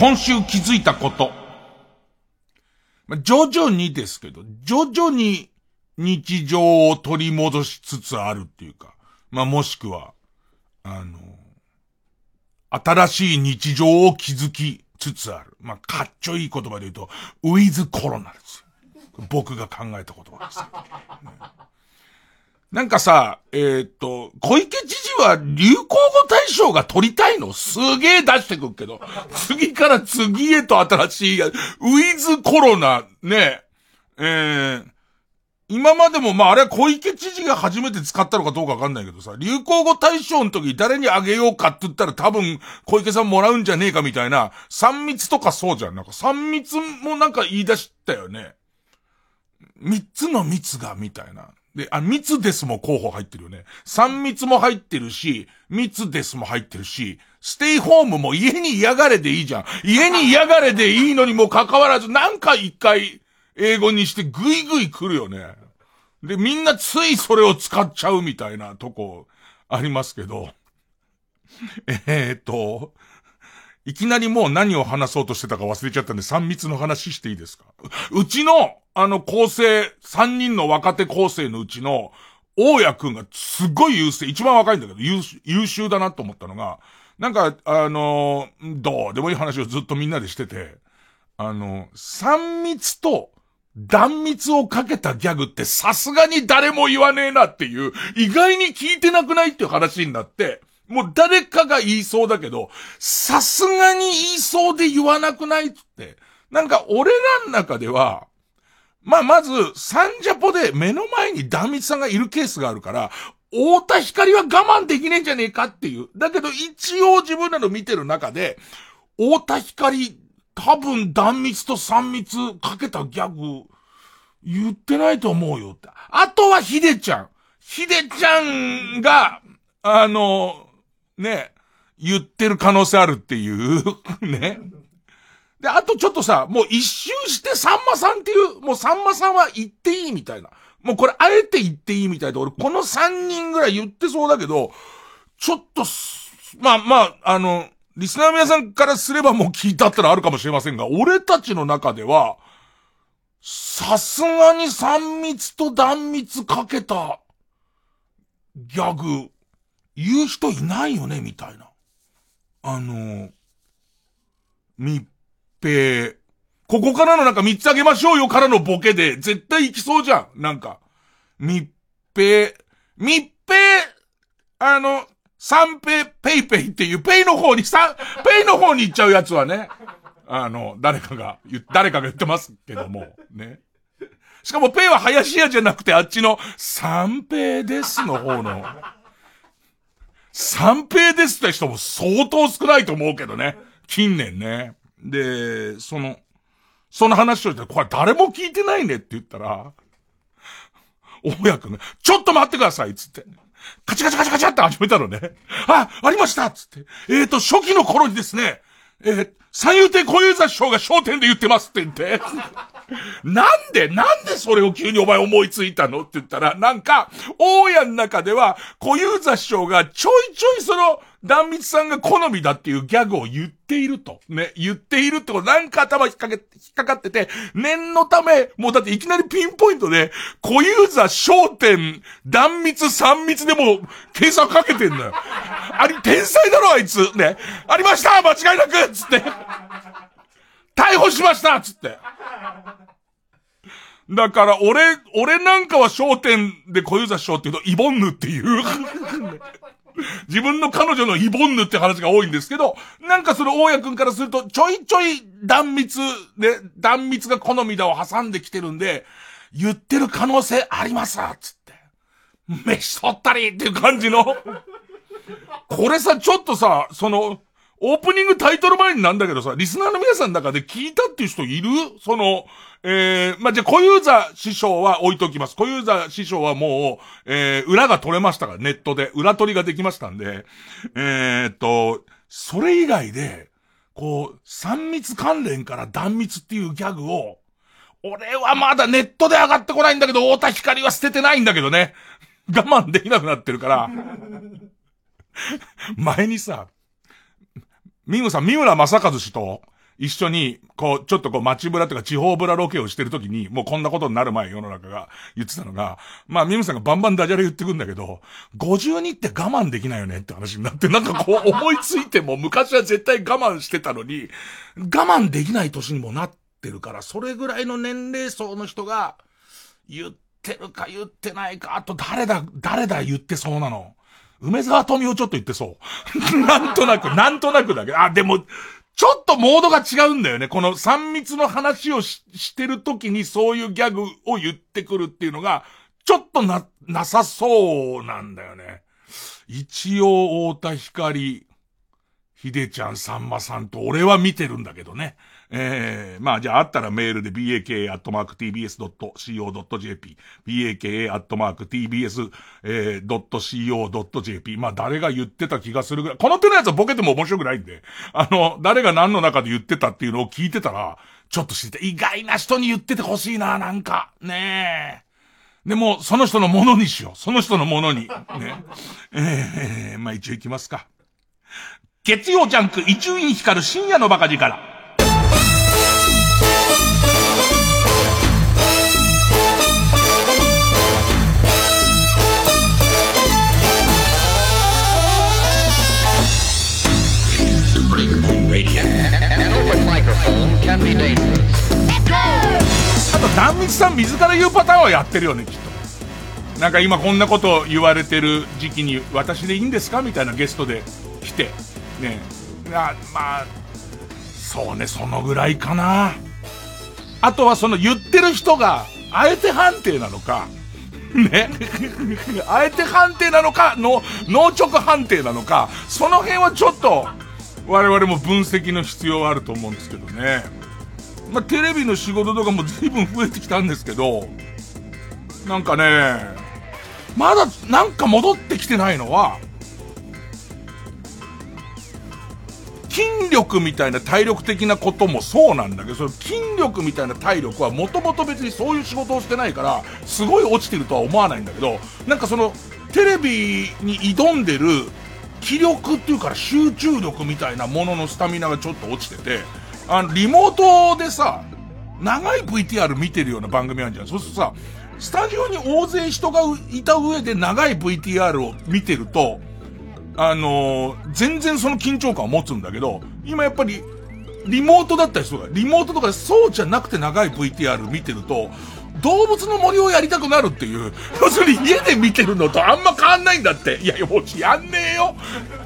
今週気づいたこと。ま徐々にですけど、徐々に日常を取り戻しつつあるっていうか、まあ、もしくは、あの、新しい日常を築きつつある。まあ、かっちょいい言葉で言うと、ウィズコロナですよ。僕が考えた言葉です。ねなんかさ、えーっと、小池知事は流行語大賞が取りたいの？すげえ出してくるけど、次から次へと新しいや、ウィズコロナ、ね、えー、今までもまああれは小池知事が初めて使ったのかどうかわかんないけどさ、流行語大賞の時誰にあげようかって言ったら多分小池さんもらうんじゃねえかみたいな、三密とかそうじゃん。なんか三密もなんか言い出したよね。三つの密が、みたいな。で、あ、密ですも候補入ってるよね。三密も入ってるし、密ですも入ってるし、ステイホームも家に嫌がれでいいじゃん。家に嫌がれでいいのにもかかわらず、なんか一回英語にしてグイグイ来るよね。で、みんなついそれを使っちゃうみたいなとこありますけど。えー、っと、いきなりもう何を話そうとしてたか忘れちゃったんで、三密の話していいですか？うちの、あの、構成、三人の若手構成のうちの、大家くんがすっごい優勢、一番若いんだけど、優秀優秀だなと思ったのが、なんか、あのどうでもいい話をずっとみんなでしてて、あの、三密と、断密をかけたギャグってさすがに誰も言わねえなっていう、意外に聞いてなくないっていう話になって、もう誰かが言いそうだけど、さすがに言いそうで言わなくないっつって。なんか俺らの中では、まあまず、サンジャポで目の前に断密さんがいるケースがあるから、太田光は我慢できねえんじゃねえかっていう。だけど一応自分らの見てる中で、太田光、多分断密と三密かけたギャグ、言ってないと思うよって。あとはヒデちゃん。ヒデちゃんが、あの、ね、言ってる可能性あるっていう、ね。で、あとちょっとさ、もう一周してさんまさんっていう、もうさんまさんは言っていいみたいな。もうこれあえて言っていいみたいで、俺この三人ぐらい言ってそうだけど、ちょっと、まあまあ、あの、リスナー皆さんからすればもう聞いたったらあるかもしれませんが、俺たちの中では、さすがに三密と断密かけたギャグ、言う人いないよね、みたいな。あの、密閉。ここからのなんか三つあげましょうよからのボケで、絶対行きそうじゃん。なんか。密閉。密閉、あの、三ペイ、ペイペイっていう、ペイの方に、さ、ペイの方に行っちゃうやつはね。あの、誰かが、誰かが言ってますけども、ね。しかもペイは林家じゃなくてあっちの三平ですの方の。三平ですって人も相当少ないと思うけどね。近年ね。で、その、その話をして、これ誰も聞いてないねって言ったら、大家君が、ちょっと待ってくださいっつって。カチカチカチカチって始めたのね。あ、ありましたっつって。えっ、と、初期の頃にですね、えー三遊亭小遊三師匠が商店で言ってますって言って。なんで、なんでそれを急にお前思いついたのって言ったら、なんか、大家の中では、小遊三師匠がちょいちょいその、断密さんが好みだっていうギャグを言っていると。ね、言っているってこと、なんか頭引っ掛け、引っかかってて、念のため、もうだっていきなりピンポイントで、小遊三商店、断密三密でも、計算かけてんのよ。あり、天才だろ、あいつ。ね。ありました間違いなくつって。逮捕しましたつって。だから、俺、俺なんかは商店で小遊三師匠って言うと、イボンヌっていう。自分の彼女のイボンヌって話が多いんですけど、なんかその大家くんからすると、ちょいちょい断密で、断密が好みだを挟んできてるんで、言ってる可能性ありますつって。飯取ったりっていう感じの。これさ、ちょっとさ、その、オープニングタイトル前になんだけどさ、リスナーの皆さんの中で聞いたっていう人いる？その、えー、まあ、じゃ小遊三師匠は置いときます。小遊三師匠はもう、えー、裏が取れましたから、ネットで。裏取りができましたんで、えー、っと、それ以外で、こう、三密関連から断密っていうギャグを、俺はまだネットで上がってこないんだけど、太田光は捨ててないんだけどね。我慢できなくなってるから。前にさ、ミムさん、三村正和氏と一緒に、こう、ちょっとこう街ブラとか地方ブラロケをしてるときに、もうこんなことになる前世の中が言ってたのが、まあミムさんがバンバンダジャレ言ってくんだけど、52って我慢できないよねって話になって、なんかこう 思いついても昔は絶対我慢してたのに、我慢できない年にもなってるから、それぐらいの年齢層の人が、言ってるか言ってないか、あと誰だ、誰だ言ってそうなの。梅沢富美男ちょっと言ってそう。なんとなく、なんとなくだけど、あ、でも、ちょっとモードが違うんだよね。この三密の話をししてる時にそういうギャグを言ってくるっていうのが、ちょっとな、なさそうなんだよね。一応、太田光、ひでちゃん、さんまさんと俺は見てるんだけどね。ええー、まあじゃああったらメールで baka.tbs.co.jp baka.tbs.co.jp まあ誰が言ってた気がするぐらい。この手のやつはボケても面白くないんで、あの、誰が何の中で言ってたっていうのを聞いてたら、ちょっと知って、意外な人に言っててほしいな、なんか。ねえ。でも、その人のものにしよう。その人のものに。ね。ええー、まあ一応行きますか。月曜ジャンク、伊集院光る深夜のバカ力。あと、断密さん自ら言うパターンはやってるよね、きっと。なんか今こんなこと言われてる時期に私でいいんですかみたいなゲストで来て。ねあまあ、そうね、そのぐらいかな。あとはその言ってる人が、あえて判定なのか、ね。あえて判定なのか、の、脳直判定なのか、その辺はちょっと、我々も分析の必要あると思うんですけどね。まあ、テレビの仕事とかも随分増えてきたんですけど、なんかね、まだなんか戻ってきてないのは、筋力みたいな体力的なこともそうなんだけど、その筋力みたいな体力はもともと別にそういう仕事をしてないから、すごい落ちてるとは思わないんだけど、なんかその、テレビに挑んでる気力っていうか集中力みたいなもののスタミナがちょっと落ちてて、あの、リモートでさ、長い VTR 見てるような番組あるじゃん。そうするとさ、スタジオに大勢人がいた上で長い VTR を見てると、あのー、全然その緊張感を持つんだけど、今やっぱり、リモートだったりするから、リモートとかそうじゃなくて長い VTR 見てると、動物の森をやりたくなるっていう。要するに家で見てるのとあんま変わんないんだって。いやいや、もうやんねえよ。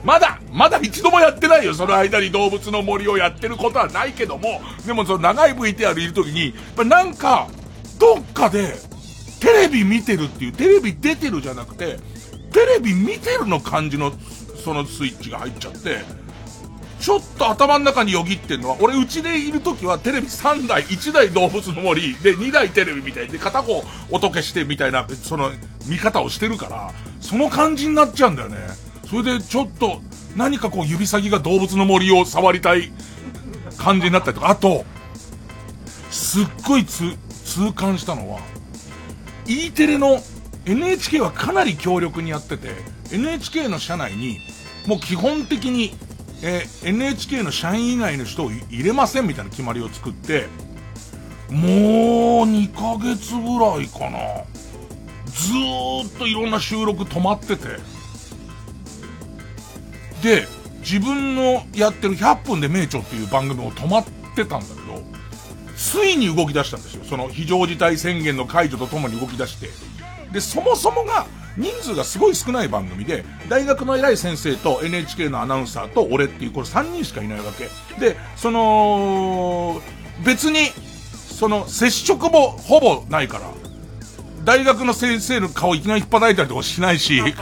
まだ、まだ一度もやってないよ。その間に動物の森をやってることはないけども。でもその長い VTR いるときに、なんか、どっかで、テレビ見てるっていう、テレビ出てるじゃなくて、テレビ見てるの感じの、そのスイッチが入っちゃって、ちょっと頭の中によぎってんのは、俺うちでいる時はテレビ3台、1台動物の森、で2台テレビみたいで、片方音消してみたいな、その見方をしてるから、その感じになっちゃうんだよね。それでちょっと、何かこう指先が動物の森を触りたい感じになったりとか、あと、すっごい痛感したのは、E テレの NHK はかなり強力にやってて、NHK の社内に、もう基本的にえー、NHK の社員以外の人を入れませんみたいな決まりを作って、もう2ヶ月ぐらいかな。ずーっといろんな収録止まってて。で、自分のやってる100分で名著っていう番組も止まってたんだけど、ついに動き出したんですよ。その非常事態宣言の解除とともに動き出して。で、そもそもが人数がすごい少ない番組で、大学の偉い先生と NHK のアナウンサーと俺っていう、これ3人しかいないわけ。で、その、別に、その、接触もほぼないから、大学の先生の顔いきなり引っ張いたりとかしないし、ね。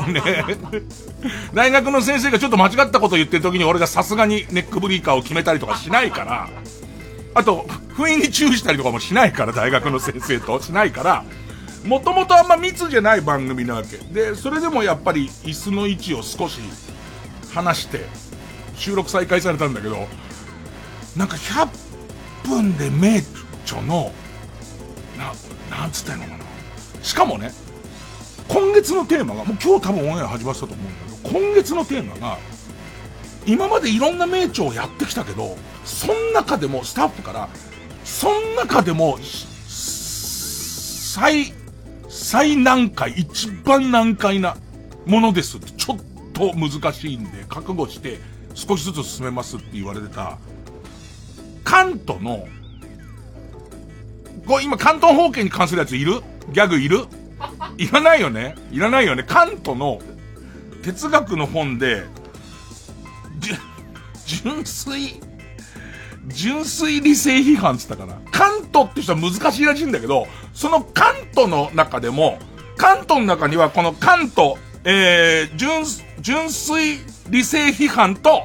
大学の先生がちょっと間違ったこと言ってる時に俺がさすがにネックブリーカーを決めたりとかしないから、あと、不意に注意したりとかもしないから、大学の先生と。しないから、もともとあんま密じゃない番組なわけ。で、それでもやっぱり椅子の位置を少し離して、収録再開されたんだけど、なんか100分で名著の、な、なんつったのかな。しかもね、今月のテーマが、もう今日多分オンエア始まったと思うんだけど、今月のテーマが、今までいろんな名著をやってきたけど、その中でもスタッフから、その中でも、最、最難解、一番難解なものです。って、ちょっと難しいんで、覚悟して少しずつ進めますって言われてた、カントの、これ今、関東方形に関するやついる？ギャグいる？いらないよね。いらないよね。カントの哲学の本で、純粋、純粋理性批判って言ったかな。カントって人は難しいらしいんだけど、そのカントの中でも、カントの中にはこのカント、えー、純、純粋理性批判と、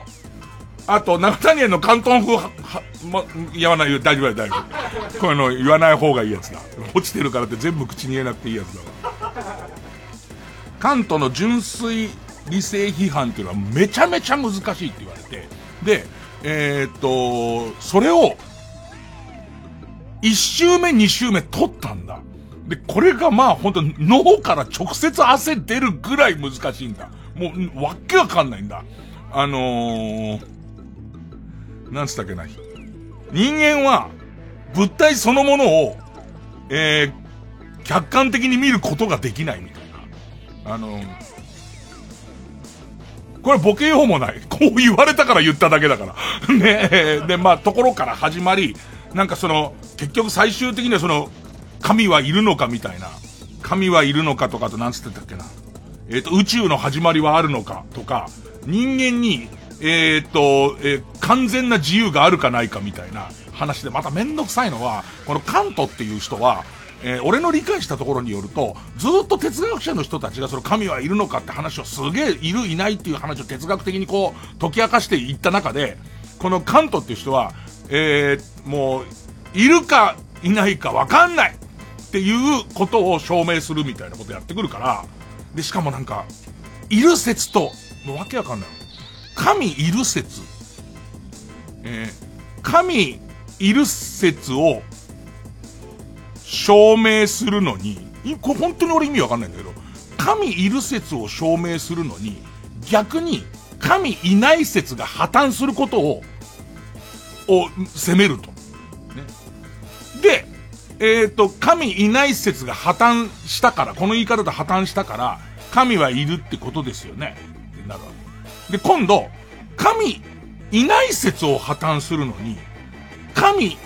あと、中谷園の関東風は、は、ま、言わないよ、大丈夫だ、大丈夫。こういうの言わない方がいいやつだ。落ちてるからって全部口に言えなくていいやつだわ。関東の純粋理性批判っていうのはめちゃめちゃ難しいって言われて、で、えー、っと、それを、一周目、二周目取ったんだ。で、これがまあ本当脳から直接汗出るぐらい難しいんだ。もう、わけわかんないんだ。あのー、なんつったっけな。人間は、物体そのものを、えー、客観的に見ることができないみたいな。あのーこれボケようもない。こう言われたから言っただけだから。ねえで、まあ、ところから始まり、なんかその、結局最終的にはその、神はいるのかみたいな。神はいるのかとかとなんつってたっけな。えっ、ー、と、宇宙の始まりはあるのかとか、人間に、えっ、ー、と、えー、完全な自由があるかないかみたいな話で、まためんどくさいのは、このカントっていう人は、え、俺の理解したところによると、ずっと哲学者の人たちがその神はいるのかって話をすげえいるいないっていう話を哲学的にこう解き明かしていった中で、このカントっていう人は、え、もう、いるかいないかわかんないっていうことを証明するみたいなことやってくるから、で、しかもなんか、いる説と、もうわけわかんない。神いる説。えー、神いる説を証明するのに、これ本当に俺意味わかんないんだけど、神いる説を証明するのに、逆に神いない説が破綻することを、を責めると。ね。で、えっ、ー、と、神いない説が破綻したから、この言い方で破綻したから、神はいるってことですよね。ってなるわけ。で、今度、神いない説を破綻するのに、神、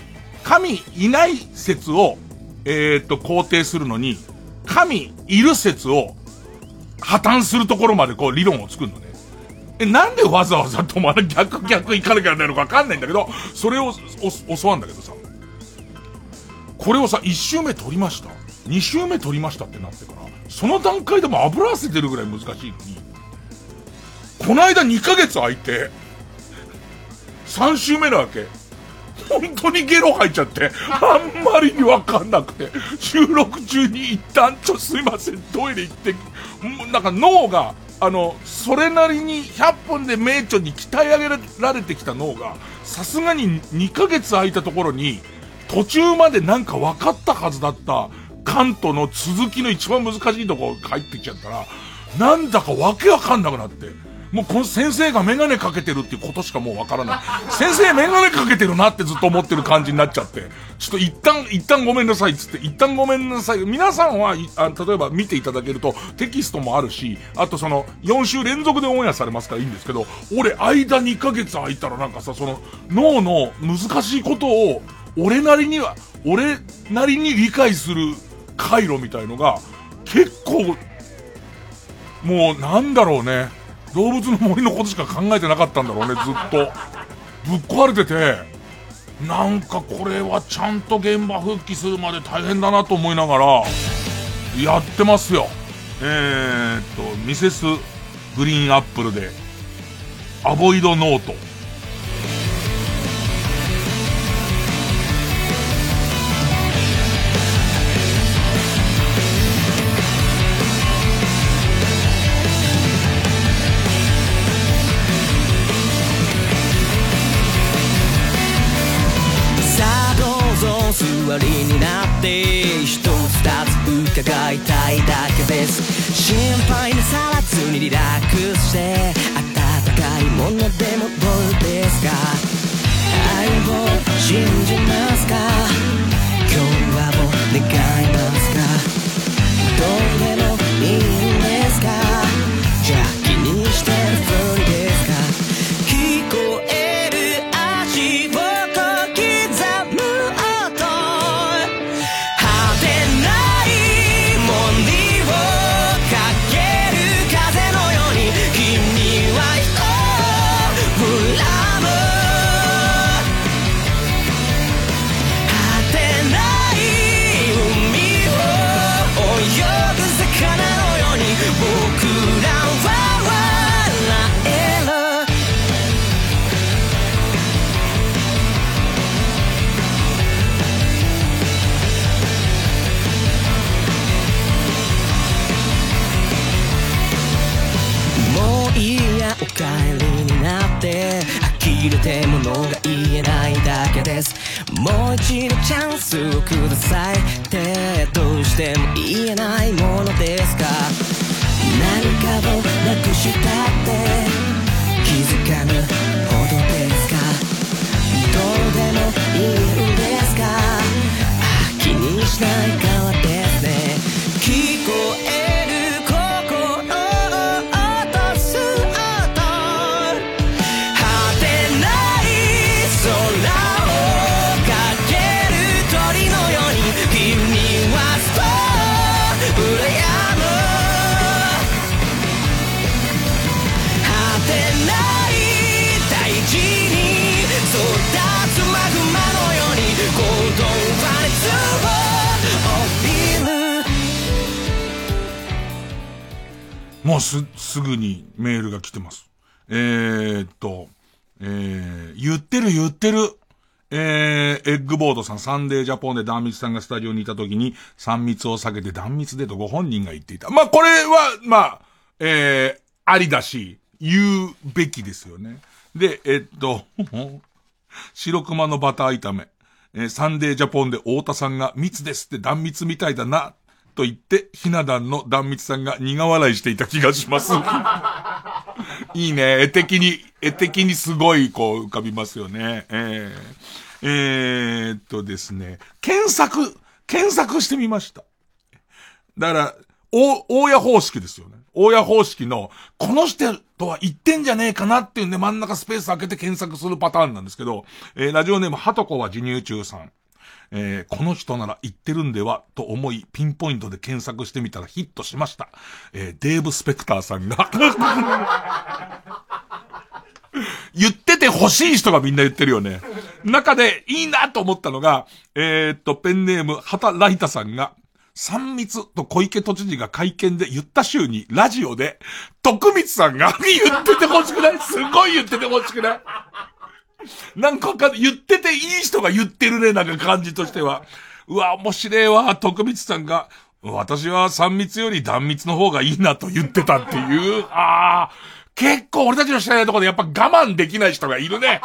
神いない説をえー、っと、肯定するのに、神いる説を破綻するところまでこう理論を作るのね。え、なんでわざわざとまだ逆逆行かなきゃいけないのかわかんないんだけど、それを教わんだけどさ。これをさ、1周目取りました。2周目取りましたってなってから、その段階でも油汗出るぐらい難しいのに、この間2ヶ月空いて、3周目なわけ。本当にゲロ吐いちゃって、あんまりにわかんなくて、収録中に一旦、ちょっと、すいません、トイレ行って、なんか脳が、あの、それなりに100分で名著に鍛え上げられてきた脳が、さすがに2ヶ月空いたところに、途中までなんか分かったはずだった、関東の続きの一番難しいとこ入ってきちゃったら、なんだかわけわかんなくなって。もうこの先生がメガネかけてるっていうことしかもうわからない。先生メガネかけてるなってずっと思ってる感じになっちゃって。ちょっと一旦、一旦ごめんなさいっつって、一旦ごめんなさい。皆さんは、あ例えば見ていただけるとテキストもあるし、あとその4週連続でオンエアされますからいいんですけど、俺間2ヶ月空いたらなんかさ、その脳の難しいことを俺なりには、俺なりに理解する回路みたいのが結構もうなんだろうね。動物の森のことしか考えてなかったんだろうね、ずっと。ぶっ壊れてて、なんかこれはちゃんと現場復帰するまで大変だなと思いながら、やってますよ。えー、っと、ミセスグリーンアップルで、アボイドノート。伺いたいだけです。心配なさらずにリラックスして温かいものでもどうですか？愛を信じますか？どもうす、すぐにメールが来てます。えー、っと、えー、言ってる言ってる。えー、エッグボードさん、サンデージャポンで断蜜さんがスタジオにいた時に、3密を避けて断密でとご本人が言っていた。まあ、これは、まあ、えー、ありだし、言うべきですよね。で、えっと、白熊のバター炒め。えーサンデージャポンで太田さんが密ですって断密みたいだな、と言って、ひな壇の断密さんが苦笑いしていた気がします。いいね。絵的に、絵的にすごい、こう、浮かびますよね。えー、えーっとですね。検索、検索してみました。だから、お、大家方式ですよね。大家方式の、この人とは言ってんじゃねえかなっていうんで真ん中スペース開けて検索するパターンなんですけど、えーラジオネーム、はとこは授乳中さん。えーこの人なら言ってるんではと思い、ピンポイントで検索してみたらヒットしました。えーデーブ・スペクターさんが。言ってて欲しい人がみんな言ってるよね。中でいいなと思ったのが、えーっと、ペンネーム、畑ライタさんが、三密と小池都知事が会見で言った週に、ラジオで、徳光さんが 言ってて欲しくない？すごい言ってて欲しくない？なんかか言ってていい人が言ってるね、なんか感じとしては。うわ、面白いわ、徳光さんが、私は三密より断密の方がいいなと言ってたっていう、ああ、結構俺たちの知らないところでやっぱ我慢できない人がいるね。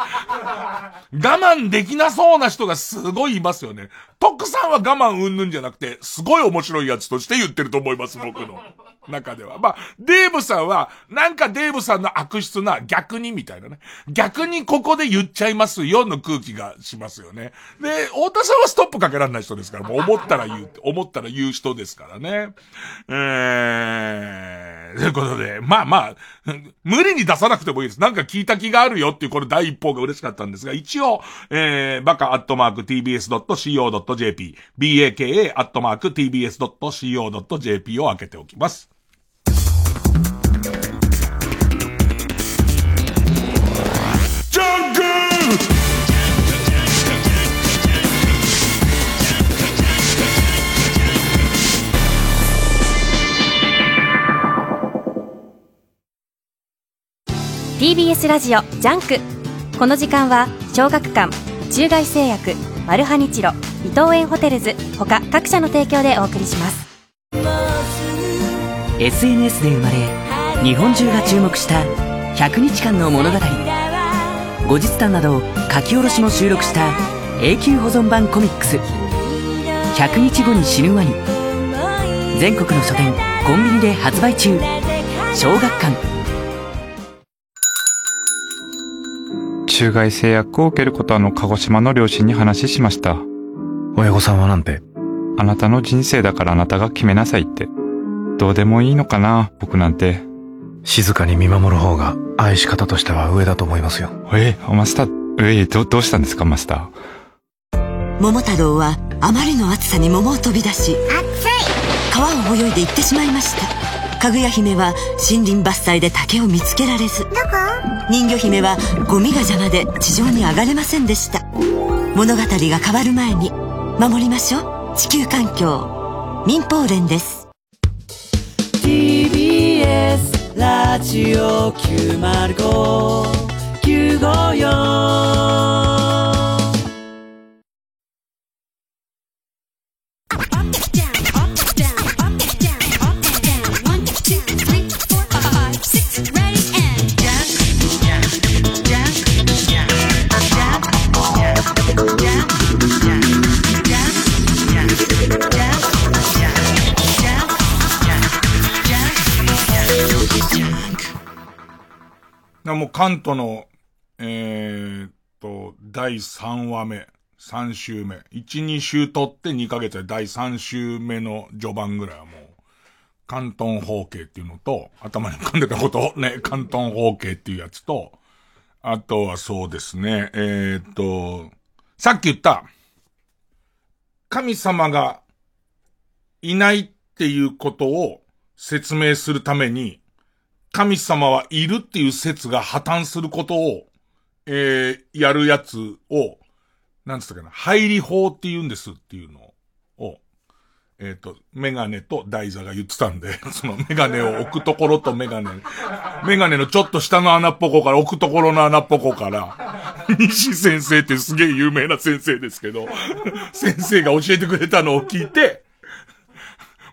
我慢できなそうな人がすごいいますよね。徳さんは我慢うんぬんじゃなくて、すごい面白いやつとして言ってると思います、僕の中では。まあ、デーブさんは、なんかデーブさんの悪質な逆にみたいなね。逆にここで言っちゃいますよの空気がしますよね。で、太田さんはストップかけられない人ですから、もう思ったら言う、思ったら言う人ですからね。えー、ということで、まあまあ、無理に出さなくてもいいです。なんか聞いた気があるよっていうこれ第一報が嬉しかったんですが、一応、えー、バカアットマーク tbs.co.jp、baka アットマーク tbs.co.jp を開けておきます。TBS ラジオジャンク。この時間は小学館中外製薬マルハニチロ伊藤園ホテルズ他各社の提供でお送りします。SNS で生まれ日本中が注目した100日間の物語。後日談など書き下ろしも収録した永久保存版コミックス。100日後に死ぬワニ全国の書店コンビニで発売中。小学館。中外製薬を受けることあの鹿児島の両親に話しました。親御さんはなんて？あなたの人生だからあなたが決めなさいって。どうでもいいのかな僕なんて。静かに見守る方が愛し方としては上だと思いますよ。えマスターえどどうしたんですかマスター。桃太郎はあまりの暑さに桃を飛び出し川を泳いで行ってしまいましたかぐや姫は森林伐採で竹を見つけられず。人魚姫はゴミが邪魔で地上に上がれませんでした。物語が変わる前に守りましょう。地球環境。民放連です。TBS ラジオ905954もう関東の、えー、っと、第3話目、3週目。1、2週取って2ヶ月で第3週目の序盤ぐらいはもう、関東方形っていうのと、頭に浮かんでたこと ね、関東方形っていうやつと、あとはそうですね、えー、っと、さっき言った、神様がいないっていうことを説明するために、神様はいるっていう説が破綻することを、えー、やるやつを、なんつったかな、入り法って言うんですっていうのを、えっ、ー、と、メガネと大座が言ってたんで、そのメガネを置くところとメガネ、メガネのちょっと下の穴っぽこから置くところの穴っぽこから、西先生ってすげえ有名な先生ですけど、先生が教えてくれたのを聞いて、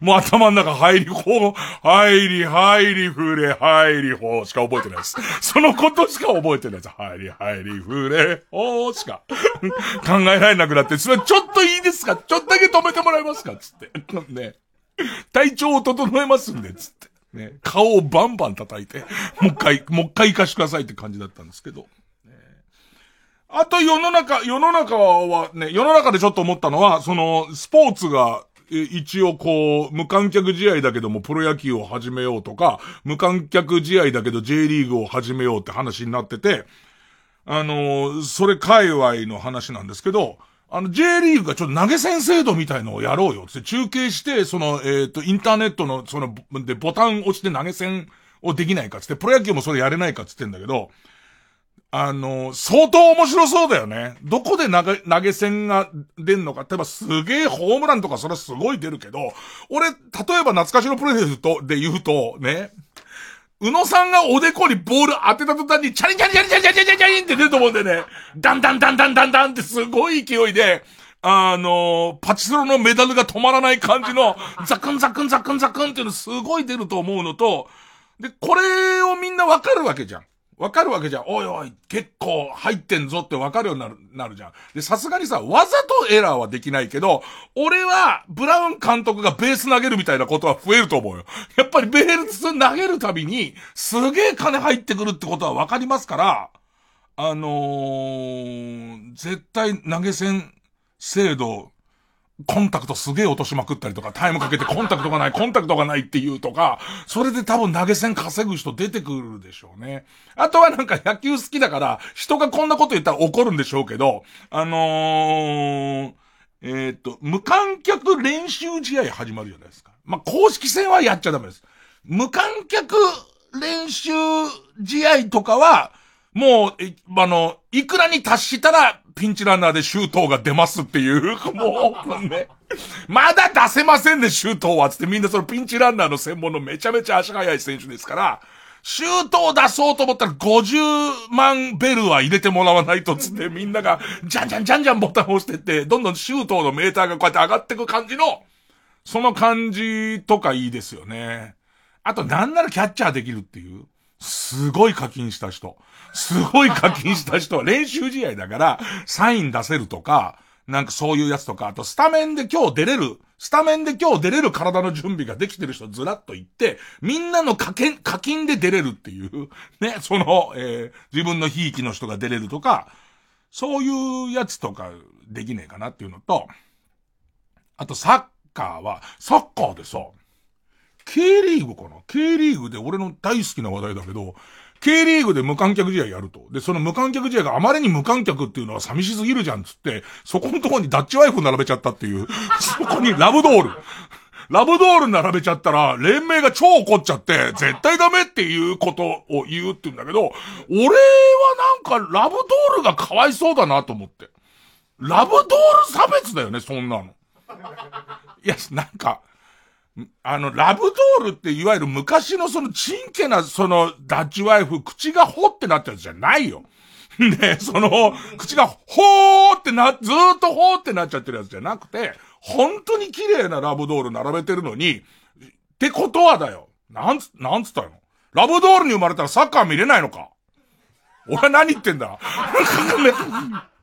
もう頭の中入り、ほう、入り、入り、ふれ、入り、ほうしか覚えてないです。そのことしか覚えてないです。入り、入り、ふれ、ほうしか 考えられなくなって、それちょっといいですか？ちょっとだけ止めてもらえますか？つって。ね。体調を整えますんで、つって。ね。顔をバンバン叩いて、もう一回、もう一回行かしてくださいって感じだったんですけど。あと世の中、世の中はね、世の中でちょっと思ったのは、その、スポーツが一応こう、無観客試合だけどもプロ野球を始めようとか、無観客試合だけど J リーグを始めようって話になってて、あのそれ界隈の話なんですけど、あの、J リーグがちょっと投げ銭制度みたいのをやろうよって中継して、その、えっ、と、インターネットの、その、で、ボタン押して投げ銭をできないかつって、プロ野球もそれやれないかつってんだけど、あの、相当面白そうだよね。どこで投げ、投げ銭が出んのか。例えばすげえホームランとかそれはすごい出るけど、俺、例えば懐かしのプロレゼントで言うと、ね、宇野さんがおでこにボール当てた途端に、チャリンチャリンチャリンチャリンチャリンチャリンって出ると思うんでね、ダンダンダンダンダンダンってすごい勢いで、あのパチスロのメダルが止まらない感じの、ザクンザクンザクンザクンっていうのすごい出ると思うのと、で、これをみんなわかるわけじゃん。わかるわけじゃん。おいおい、結構入ってんぞってわかるようになる、なるじゃん。で、さすがにさ、わざとエラーはできないけど、俺は、ブラウン監督がベース投げるみたいなことは増えると思うよ。やっぱりベース投げるたびに、すげえ金入ってくるってことはわかりますから、あのー、絶対投げ銭制度、コンタクトすげえ落としまくったりとか、タイムかけてコンタクトがない、コンタクトがないって言うとか、それで多分投げ銭稼ぐ人出てくるでしょうね。あとはなんか野球好きだから、人がこんなこと言ったら怒るんでしょうけど、あのー、えー、っと、無観客練習試合始まるじゃないですか。まあ、公式戦はやっちゃダメです。無観客練習試合とかは、もう、あの、いくらに達したら、ピンチランナーでシュートが出ますっていう、もう、ね。まだ出せませんね、シュートは、つってみんなそのピンチランナーの専門のめちゃめちゃ足速い選手ですから、シュートを出そうと思ったら50万ベルは入れてもらわないとつってみんなが、じゃんじゃんじゃんじゃんボタン押してって、どんどんシュートのメーターがこうやって上がってく感じの、その感じとかいいですよね。あとなんならキャッチャーできるっていう。すごい課金した人。すごい課金した人は練習試合だから、サイン出せるとか、なんかそういうやつとか、あとスタメンで今日出れる、スタメンで今日出れる体の準備ができてる人ずらっと言って、みんなの課金、課金で出れるっていう、ね、その、えー、自分のひいきの人が出れるとか、そういうやつとかできねえかなっていうのと、あとサッカーは、サッカーでさ、K リーグかな ?K リーグで俺の大好きな話題だけど、K リーグで無観客試合やると。で、その無観客試合があまりに無観客っていうのは寂しすぎるじゃんつって、そこのとこにダッチワイフ並べちゃったっていう。そこにラブドール。ラブドール並べちゃったら、連盟が超怒っちゃって、絶対ダメっていうことを言うって言うんだけど、俺はなんかラブドールがかわいそうだなと思って。ラブドール差別だよね、そんなの。いや、なんか、あの、ラブドールっていわゆる昔のそのチンケなそのダッチワイフ、口がほってなったやつじゃないよ。で、その、口がほーってな、ずーっとほーってなっちゃってるやつじゃなくて、本当に綺麗なラブドール並べてるのに、ってことはだよ。なんつ、なんつったの？ラブドールに生まれたらサッカー見れないのか俺は何言ってんだ？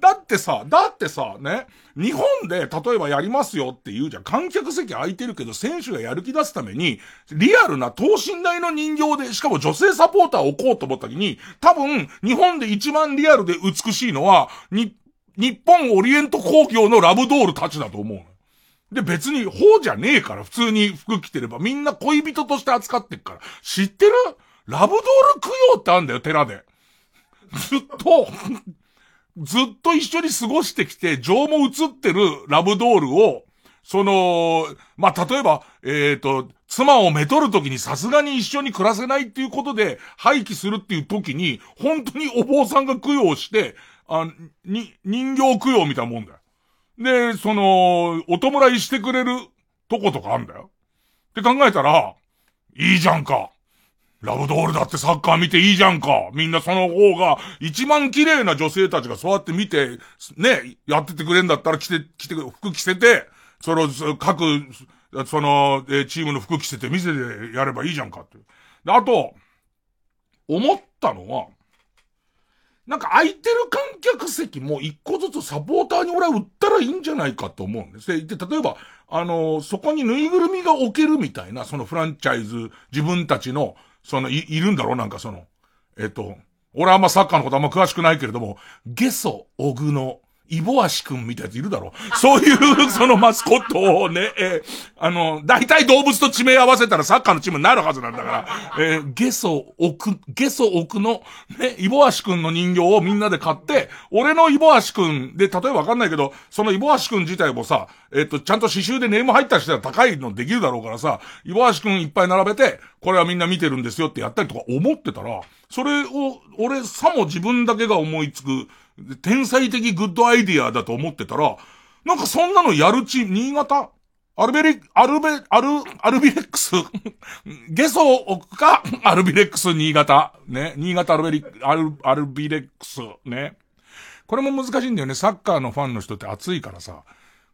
だってさ、だってさ、ね、日本で例えばやりますよって言うじゃん。観客席空いてるけど選手がやる気出すために、リアルな等身大の人形で、しかも女性サポーターを置こうと思った時に、多分、日本で一番リアルで美しいのは、に、日本オリエント工業のラブドールたちだと思う。で、別に、ほうじゃねえから、普通に服着てれば、みんな恋人として扱ってっから。知ってる？ラブドール供養ってあんだよ、寺で。ずっとずっと一緒に過ごしてきて、情も映ってるラブドールを、その、まあ、例えば、えっ、ー、と、妻をめとるときにさすがに一緒に暮らせないっていうことで廃棄するっていう時に、本当にお坊さんが供養して、あ、に、人形供養みたいなもんだよ。で、その、お弔いしてくれるとことかあんだよ。って考えたら、いいじゃんか。ラブドールだってサッカー見ていいじゃんか。みんなその方が、一番綺麗な女性たちがそうやって見て、ね、やっててくれんだったら着て、着て、服着せて、その、各、その、えチームの服着せて見せてやればいいじゃんかって。で、あと、思ったのは、なんか空いてる観客席も一個ずつサポーターに俺は売ったらいいんじゃないかと思うんです。で、例えば、あのそこにぬいぐるみが置けるみたいな、そのフランチャイズ、自分たちの、その、い、いるんだろう？なんかその、えっと、俺はあんまサッカーのことあんま詳しくないけれども、ゲソ、オグノ、イボアシ君みたいなやついるだろ。そういう、そのマスコットをね、えー、あの、大体動物と地名合わせたらサッカーのチームになるはずなんだから、えー、ゲソ、オク、ゲソ、オクの、ね、イボアシ君の人形をみんなで買って、俺のイボアシ君で、例えばわかんないけど、そのイボアシ君自体もさ、えっ、ー、と、ちゃんと刺繍でネーム入った人は高いのできるだろうからさ、イボアシ君いっぱい並べて、これはみんな見てるんですよってやったりとか思ってたら、それを、俺さも自分だけが思いつく、天才的グッドアイディアだと思ってたら、なんかそんなのやるチーム、新潟？アルベリ、アルベ、アル、アルビレックス？ゲソを置くか、アルビレックス新潟？ね？新潟アルベリ、アル、アルビレックス？ね？これも難しいんだよね。サッカーのファンの人って熱いからさ。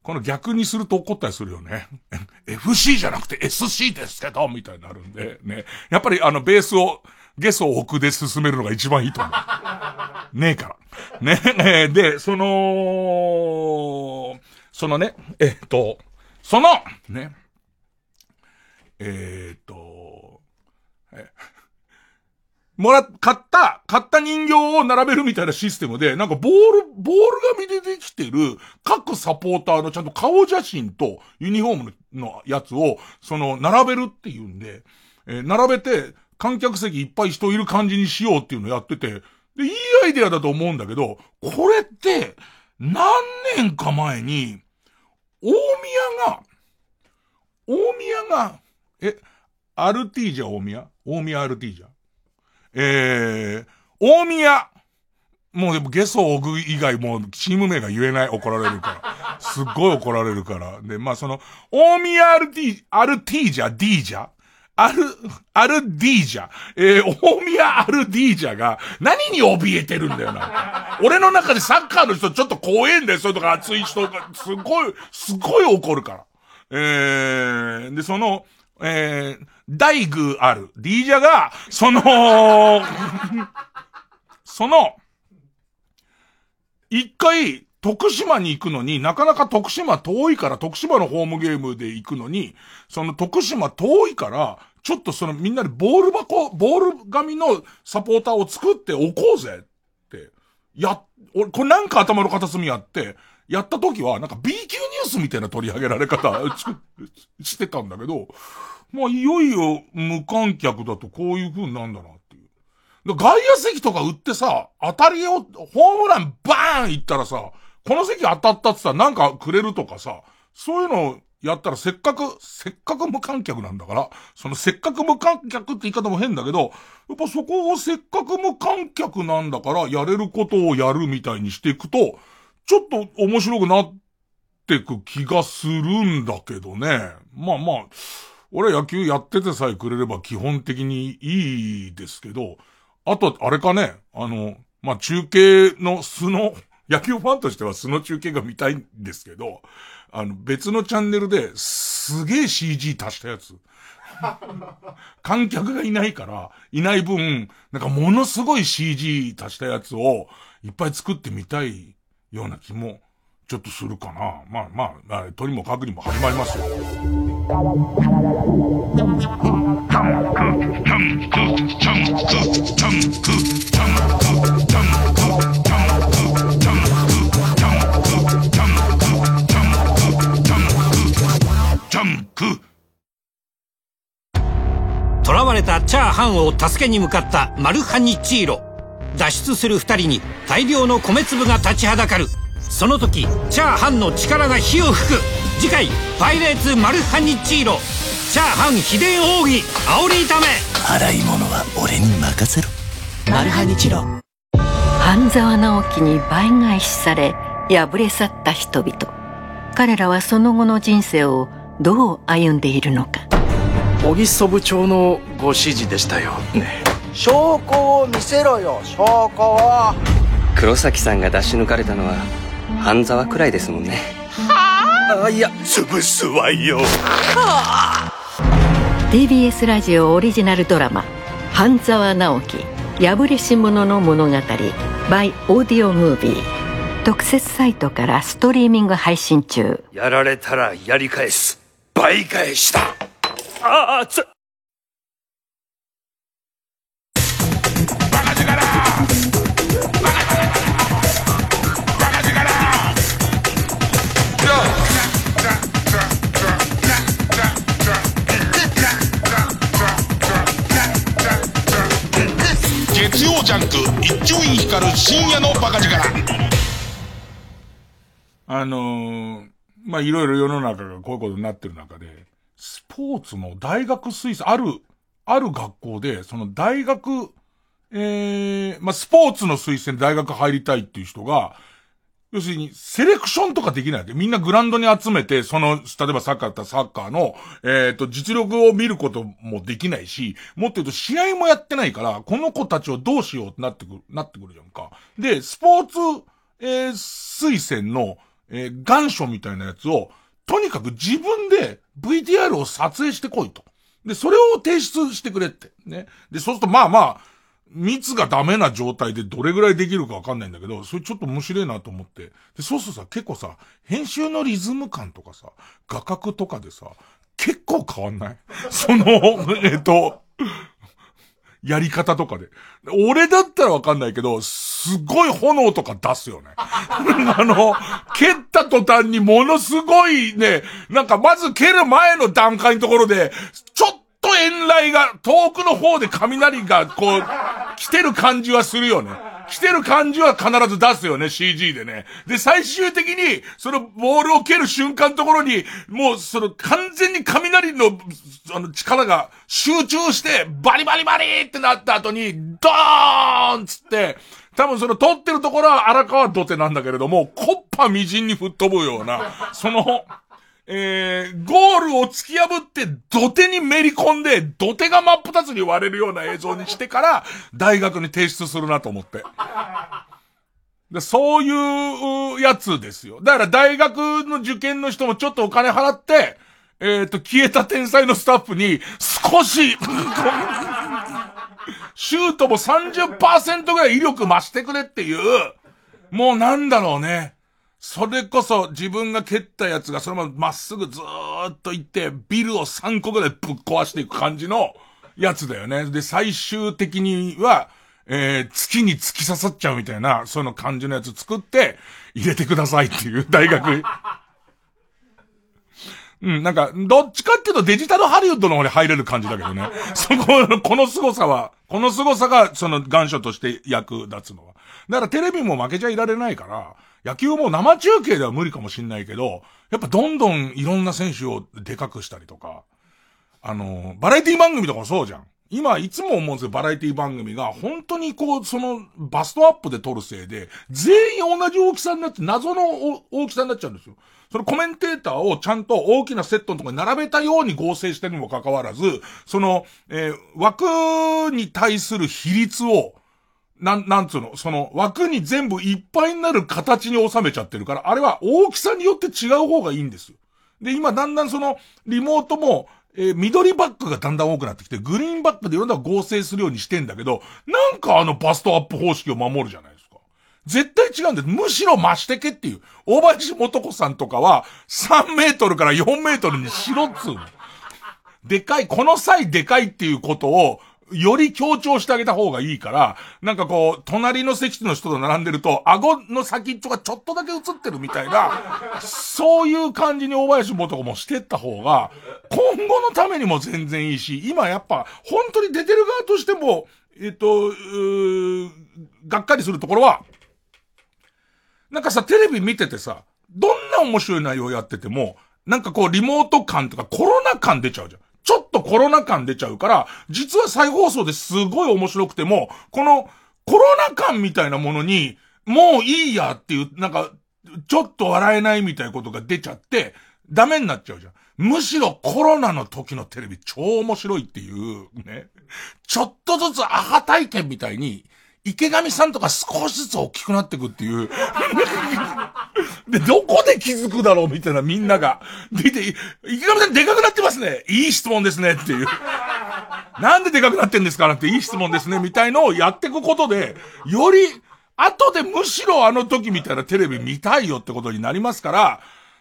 この逆にすると怒ったりするよね。FC じゃなくて SC ですけど、みたいになるんで、ね？やっぱりあのベースを、ゲソを置くで進めるのが一番いいと思う。ねえから。ね、えで、その、そのね、えっと、その、ね、えっと、え、もら、買った、買った人形を並べるみたいなシステムで、なんかボール、ボール紙でできてる各サポーターのちゃんと顔写真とユニフォームのやつを、その、並べるっていうんで、えー、並べて、観客席いっぱい人いる感じにしようっていうのをやってて、で、いいアイデアだと思うんだけど、これって、何年か前に、大宮が、大宮が、え、アルティージャ大宮？大宮アルティージャえー、大宮、もうでもゲソオグ以外もうチーム名が言えない怒られるから。すっごい怒られるから。で、まあその、大宮アルティ、アルティージャ、ディージャアル、アルディージャ、えー、大宮アルディージャが何に怯えてるんだよな。俺の中でサッカーの人ちょっと怖えんだよ、そういうとか熱い人が、すごい、すごい怒るから。えー、で、その、えー、大宮ある、ディージャが、その、その、一回、徳島に行くのに、なかなか徳島遠いから、徳島のホームゲームで行くのに、その徳島遠いから、ちょっとそのみんなでボール箱、ボール紙のサポーターを作っておこうぜって、や、俺、これなんか頭の片隅やって、やった時は、なんか B 級ニュースみたいな取り上げられ方 してたんだけど、まあ、いよいよ無観客だとこういう風になんだなっていう。外野席とか売ってさ、当たりを、ホームランバーン行ったらさ、この席当たったってさ、なんかくれるとかさ、そういうのやったらせっかく、せっかく無観客なんだから、そのせっかく無観客って言い方も変だけど、やっぱそこをせっかく無観客なんだからやれることをやるみたいにしていくと、ちょっと面白くなってく気がするんだけどね。まあまあ、俺は野球やっててさえくれれば基本的にいいですけど、あと、あれかね、あの、まあ中継の素の、野球ファンとしては素の中継が見たいんですけど、あの、別のチャンネルですげえ CG 足したやつ。観客がいないから、いない分、なんかものすごい CG 足したやつをいっぱい作ってみたいような気も、ちょっとするかな。まあまあ、とにもかくにも始まりますよ。囚われたチャーハンを助けに向かったマルハニチーロ。脱出する二人に大量の米粒が立ちはだかる。その時チャーハンの力が火を吹く。次回「パイレーツマルハニチーロ」チャーハン秘伝奥義煽り炒め。洗い物は俺に任せろ。マルハニチロ。半沢直樹に倍返しされ敗れ去った人々。彼らはその後の人生をどう歩んでいるのか。小木曽部長のご指示でしたよ。ね証拠を見せろよ。証拠を黒崎さんが出し抜かれたのは半沢くらいですもんね。はあいや潰すわよ。はあ TBS ラジオオリジナルドラマ「半沢直樹破れし者の物語 by オーディオムービー」特設サイトからストリーミング配信中。やられたらやり返す倍返しだああつ。月曜ジャンク一丁院光る深夜のバカ力。あのー、まあ、いろいろ世の中がこういうことになってる中で、スポーツの大学推薦、ある、ある学校で、その大学、ええー、まあ、スポーツの推薦で大学入りたいっていう人が、要するに、セレクションとかできないで、みんなグランドに集めて、その、例えばサッカーだったらサッカーの、えっ、ー、と、実力を見ることもできないし、もっと言うと試合もやってないから、この子たちをどうしようってなってくる、なってくるじゃんか。で、スポーツ、えー、推薦の、えー、願書みたいなやつを、とにかく自分で VTR を撮影してこいと。で、それを提出してくれって。ね。で、そうするとまあまあ、蜜がダメな状態でどれぐらいできるかわかんないんだけど、それちょっと面白いなと思って。で、そうするとさ、結構さ、編集のリズム感とかさ、画角とかでさ、結構変わんない？その、えっと、やり方とかで。俺だったらわかんないけど、すごい炎とか出すよね。あの、蹴った途端にものすごいね、なんかまず蹴る前の段階のところで、ちょっと遠雷が、遠くの方で雷がこう、来てる感じはするよね。来てる感じは必ず出すよね、CG でね。で、最終的に、そのボールを蹴る瞬間のところに、もうその完全に雷の、あの力が集中して、バリバリバリってなった後に、ドーンつって、多分その撮ってるところは荒川土手なんだけれども、コッパみじんに吹っ飛ぶような、その、えー、ゴールを突き破って土手にめり込んで、土手が真っ二つに割れるような映像にしてから、大学に提出するなと思って。でそういうやつですよ。だから大学の受験の人もちょっとお金払って、えっ、ー、と、消えた天才のスタッフに少し シュートも30%ぐらい威力増してくれっていう、もうなんだろうね。それこそ自分が蹴ったやつがそのまままっすぐずーっと行って、ビルを3個ぐらいぶっ壊していく感じのやつだよね。で、最終的には、えー、月に突き刺さっちゃうみたいな、その感じのやつ作って、入れてくださいっていう大学。うん、なんか、どっちかっていうとデジタルハリウッドの方に入れる感じだけどね。そこ、この凄さは、この凄さが、その願書として役立つのは。だからテレビも負けちゃいられないから、野球も生中継では無理かもしんないけど、やっぱどんどんいろんな選手をでかくしたりとか、あの、バラエティ番組とかもそうじゃん。今、いつも思うんですよ、バラエティ番組が、本当にこう、その、バストアップで撮るせいで、全員同じ大きさになって、謎の大きさになっちゃうんですよ。そのコメンテーターをちゃんと大きなセットのところに並べたように合成してるにもかかわらず、その、えー、枠に対する比率を、なん、なんつうの、その枠に全部いっぱいになる形に収めちゃってるから、あれは大きさによって違う方がいいんですよ。で、今だんだんその、リモートも、えー、緑バックがだんだん多くなってきて、グリーンバックでいろんな合成するようにしてんだけど、なんかあのバストアップ方式を守るじゃない。絶対違うんです。むしろ増してけっていう。大林元子さんとかは、3メートルから4メートルにしろっつうの。でかい、この際でかいっていうことを、より強調してあげた方がいいから、なんかこう、隣の席の人と並んでると、顎の先っちょがちょっとだけ映ってるみたいな、そういう感じに大林元子もしてった方が、今後のためにも全然いいし、今やっぱ、本当に出てる側としても、えっと、がっかりするところは、なんかさ、テレビ見ててさ、どんな面白い内容やってても、なんかこう、リモート感とかコロナ感出ちゃうじゃん。ちょっとコロナ感出ちゃうから、実は再放送ですごい面白くても、このコロナ感みたいなものに、もういいやっていう、なんか、ちょっと笑えないみたいなことが出ちゃって、ダメになっちゃうじゃん。むしろコロナの時のテレビ超面白いっていう、ね。ちょっとずつアハ体験みたいに、池上さんとか少しずつ大きくなってくっていう。で、どこで気づくだろうみたいなみんなが。見て、池上さんでかくなってますね。いい質問ですねっていう。なんででかくなってんですかなんていい質問ですねみたいのをやっていくことで、より、後でむしろあの時みたいなテレビ見たいよってことになりますから、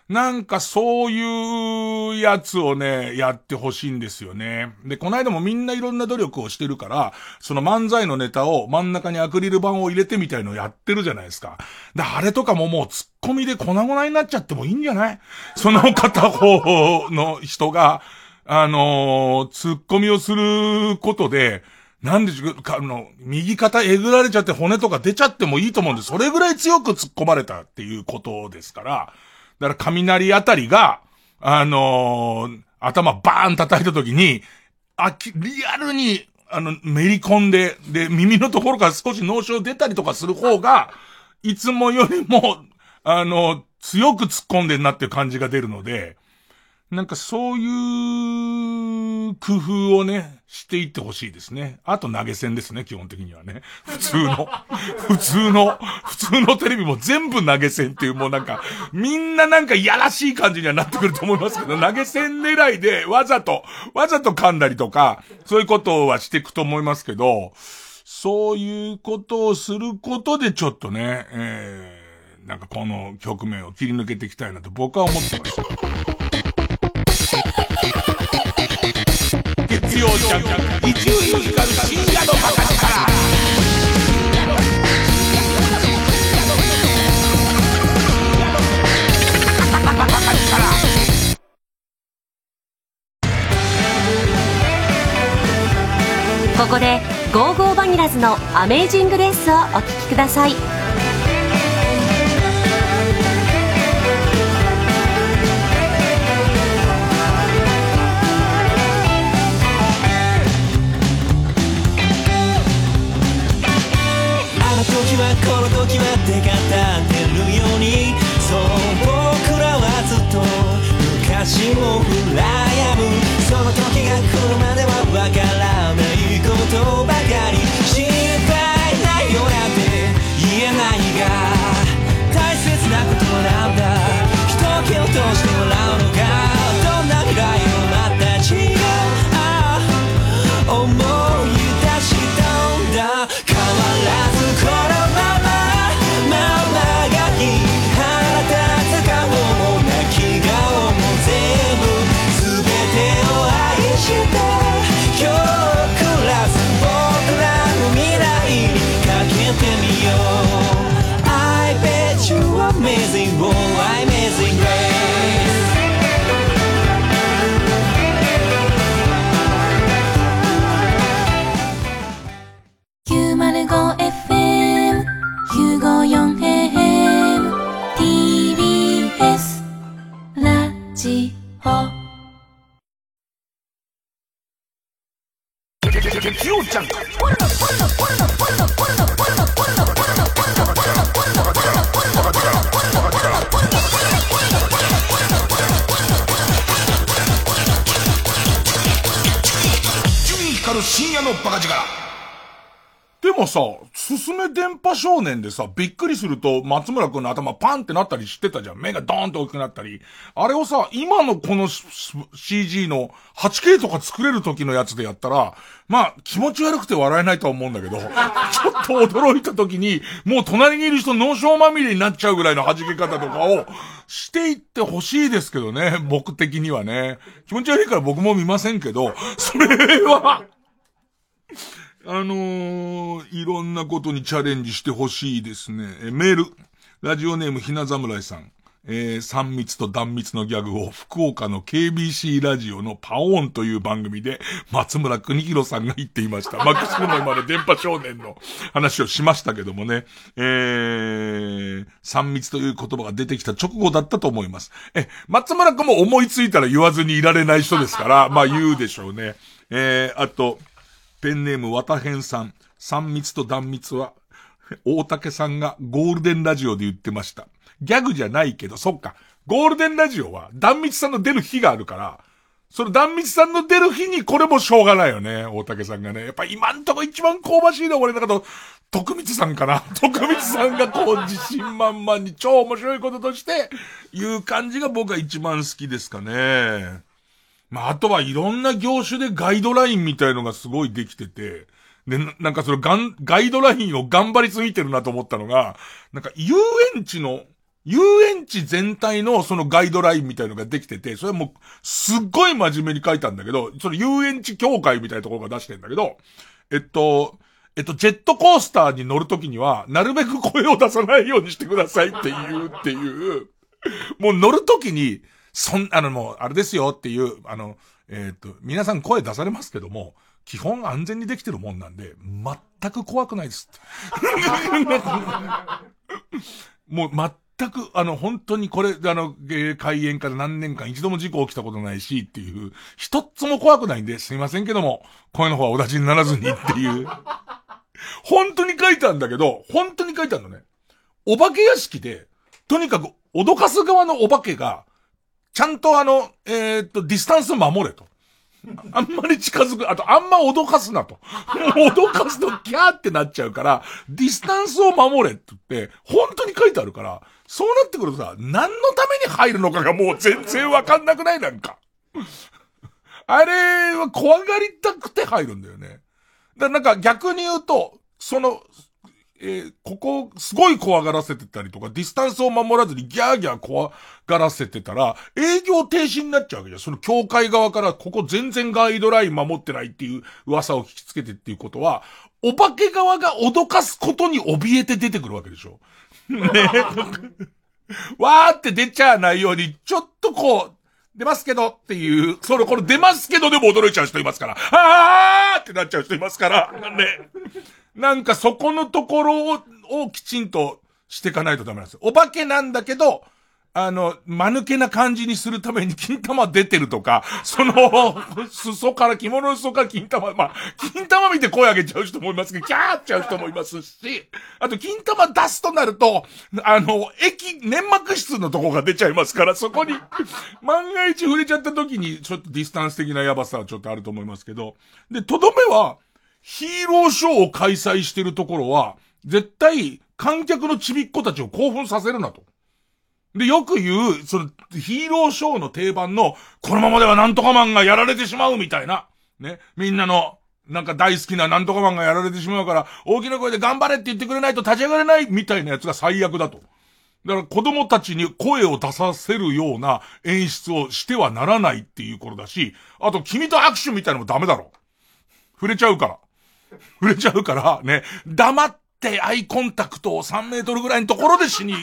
なんかそういうやつをね、やってほしいんですよね。で、この間もみんないろんな努力をしてるから、その漫才のネタを真ん中にアクリル板を入れてみたいのをやってるじゃないですか。で、あれとかももうツッコミで粉々になっちゃってもいいんじゃない？その片方の人が、あのー、ツッコミをすることで、なんでしょ、あの、右肩えぐられちゃって骨とか出ちゃってもいいと思うんで、それぐらい強く突っ込まれたっていうことですから、だから雷あたりが、あのー、頭バーン叩いた時に、あき、リアルに、あの、めり込んで、で、耳のところから少し脳症出たりとかする方が、いつもよりも、あの、強く突っ込んでんなっていう感じが出るので、なんかそういう工夫をね、していってほしいですね。あと投げ銭ですね、基本的にはね。普通の、普通の、普通のテレビも全部投げ銭っていうもうなんか、みんななんかいやらしい感じにはなってくると思いますけど、投げ銭狙いでわざと、わざと噛んだりとか、そういうことはしていくと思いますけど、そういうことをすることでちょっとね、えー、なんかこの局面を切り抜けていきたいなと僕は思ってました。月曜ジャンク一流ミュージカル深夜のバカ力ここでゴーゴーバニラズのアメージングレースをお聴きください。時はこの時は出が立てるように。そう僕らはずっと昔を羨む。その時が来るまではジオキヨちゃんジュン光る深夜のバカ力。でもさ、すすめ電波少年でさ、びっくりすると松村くんの頭パンってなったりしてたじゃん。目がドーンと大きくなったり。あれをさ、今のこの CG の 8K とか作れる時のやつでやったら、まあ気持ち悪くて笑えないとは思うんだけど、ちょっと驚いた時に、もう隣にいる人脳症まみれになっちゃうぐらいの弾け方とかをしていってほしいですけどね、僕的にはね。気持ち悪いから僕も見ませんけど、それは、あのー、いろんなことにチャレンジしてほしいですね。え、メール。ラジオネームひな侍さん。えー、三密と断密のギャグを福岡の KBC ラジオのパオンという番組で松村邦弘さんが言っていました。マックスの今の電波少年の話をしましたけどもね。えー、三密という言葉が出てきた直後だったと思います。え、松村君も思いついたら言わずにいられない人ですから、まあ言うでしょうね。えー、あと、ペンネームわたへんさん。三密と断密は、大竹さんがゴールデンラジオで言ってました。ギャグじゃないけど、そっか。ゴールデンラジオは断密さんの出る日があるから、その断密さんの出る日にこれもしょうがないよね。大竹さんがね。やっぱ今んとこ一番香ばしいのは俺だけど、徳光さんかな。徳光さんがこう自信満々に超面白いこととして言う感じが僕は一番好きですかね。まあ、あとはいろんな業種でガイドラインみたいのがすごいできてて、で、なんかそのガン、ガイドラインを頑張りすぎてるなと思ったのが、なんか遊園地の、遊園地全体のそのガイドラインみたいのができてて、それも、すっごい真面目に書いたんだけど、その遊園地協会みたいなところが出してんだけど、えっと、えっと、ジェットコースターに乗るときには、なるべく声を出さないようにしてくださいっていう、っていう、もう乗るときに、そん、あのもう、あれですよっていう、あの、えっ、と、皆さん声出されますけども、基本安全にできてるもんなんで、全く怖くないです。もう全く、あの、本当にこれ、あの、えー開園から何年間一度も事故起きたことないしっていう、一つも怖くないんで、すいませんけども、声の方はお立ちにならずにっていう。本当に書いたんだけど、本当に書いたんだね。お化け屋敷で、とにかく脅かす側のお化けが、ちゃんとあの、えーっと、ディスタンス守れと。あんまり近づく、あとあんま脅かすなと。脅かすとキャーってなっちゃうから、ディスタンスを守れって言って、本当に書いてあるから、そうなってくるとさ、何のために入るのかがもう全然わかんなくないなんか。あれは怖がりたくて入るんだよね。だからなんか逆に言うと、その、えーここ、すごい怖がらせてたりとか、ディスタンスを守らずにギャーギャー怖がらせてたら、営業停止になっちゃうわけじゃん。その協会側から、ここ全然ガイドライン守ってないっていう噂を聞きつけてっていうことは、お化け側が脅かすことに怯えて出てくるわけでしょ。ね。わーって出ちゃわないように、ちょっとこう、出ますけどっていう、その、この出ますけどでも驚いちゃう人いますから、あーってなっちゃう人いますから、ね。なんかそこのところを、をきちんとしていかないとダメなんですよ。お化けなんだけど、あの、間抜けな感じにするために金玉出てるとか、その、裾から、着物の裾から金玉、まあ、金玉見て声上げちゃう人もいますけど、キャーっちゃう人もいますし、あと金玉出すとなると、あの、液、粘膜質のとこが出ちゃいますから、そこに、万が一触れちゃった時に、ちょっとディスタンス的なやばさはちょっとあると思いますけど、で、とどめは、ヒーローショーを開催してるところは、絶対、観客のちびっ子たちを興奮させるなと。で、よく言う、その、ヒーローショーの定番の、このままではなんとかマンがやられてしまうみたいな、ね、みんなの、なんか大好きななんとかマンがやられてしまうから、大きな声で頑張れって言ってくれないと立ち上がれないみたいなやつが最悪だと。だから子供たちに声を出させるような演出をしてはならないっていうことだし、あと君と握手みたいなのもダメだろ。触れちゃうから。触れちゃうから、ね、黙ってアイコンタクトを3メートルぐらいのところでしに、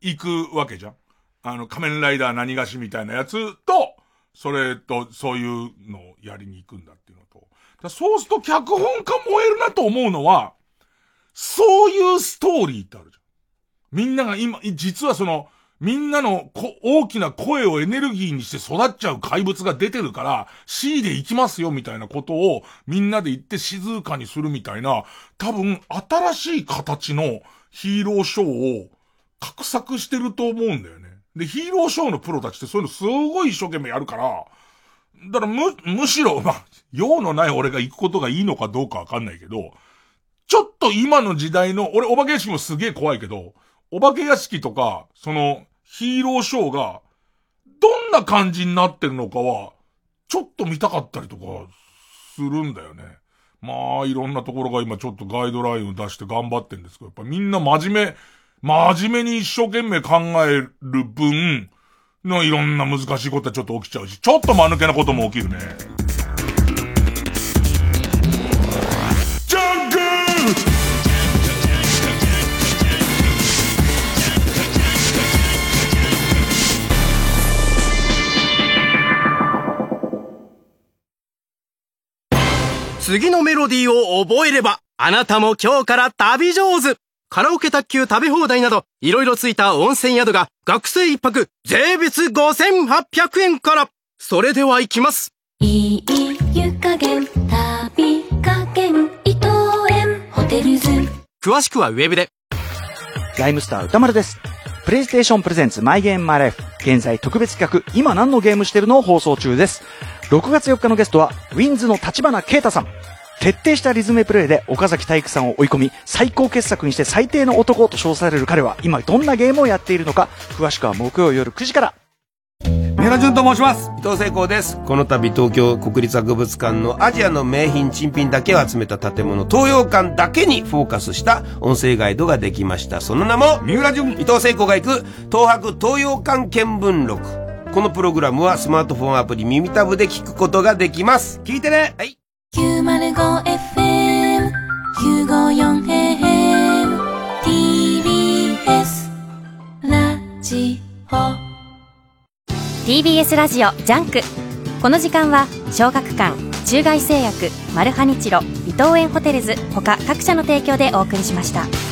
行くわけじゃん。あの、仮面ライダー何がしみたいなやつと、それと、そういうのをやりに行くんだっていうのと。そうすると脚本家燃えるなと思うのは、そういうストーリーってあるじゃん。みんなが今、実はその、みんなの大きな声をエネルギーにして育っちゃう怪物が出てるから、C で行きますよみたいなことをみんなで言って静かにするみたいな、多分新しい形のヒーローショーを画策してると思うんだよね。で、ヒーローショーのプロたちってそういうのすごい一生懸命やるから、だからむ、むしろ、まあ、用のない俺が行くことがいいのかどうかわかんないけど、ちょっと今の時代の、俺お化け屋敷もすげえ怖いけど、お化け屋敷とか、その、ヒーローショーが、どんな感じになってるのかは、ちょっと見たかったりとか、するんだよね。まあ、いろんなところが今ちょっとガイドラインを出して頑張ってんですけど、やっぱみんな真面目、真面目に一生懸命考える分、のいろんな難しいことはちょっと起きちゃうし、ちょっと間抜けなことも起きるね。次のメロディーを覚えれば、あなたも今日から旅上手カラオケ卓球食べ放題など、いろいろついた温泉宿が、学生一泊、税別5800円から。それでは行きます。いい湯加減、旅加減、伊藤園、ホテルズ。詳しくはウェブで。ライムスター歌丸です。プレイステーションプレゼンツマイゲームマイライフ。現在特別企画、今何のゲームしてるのを放送中です。6月4日のゲストは、ウィンズの立花啓太さん。徹底したリズムプレイで岡崎体育さんを追い込み、最高傑作にして最低の男と称される彼は、今どんなゲームをやっているのか、詳しくは木曜夜9時から。三浦淳と申します。伊藤聖光です。この度東京国立博物館のアジアの名品珍品だけを集めた建物、東洋館だけにフォーカスした音声ガイドができました。その名も、三浦淳伊藤聖光が行く東博東洋館見聞録。このプログラムはスマートフォンアプリ耳タブで聞くことができます。聞いてねはい 905FM 954AM TBS ラジオ TBS ラジオジャンクこの時間は小学館中外製薬マルハニチロ伊藤園ホテルズ他各社の提供でお送りしました。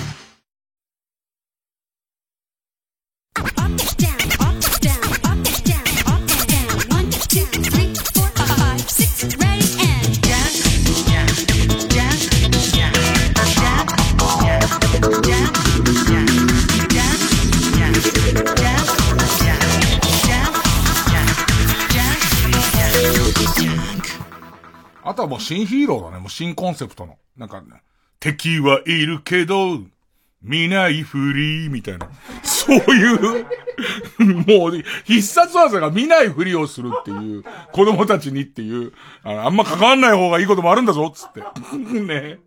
あとはもう新ヒーローだね。もう新コンセプトの。なんか、ね、敵はいるけど、見ないふり、みたいな。そういうもう、必殺技が見ないふりをするっていう、子供たちにっていう、ああんま関わんない方がいいこともあるんだぞ、つって。ね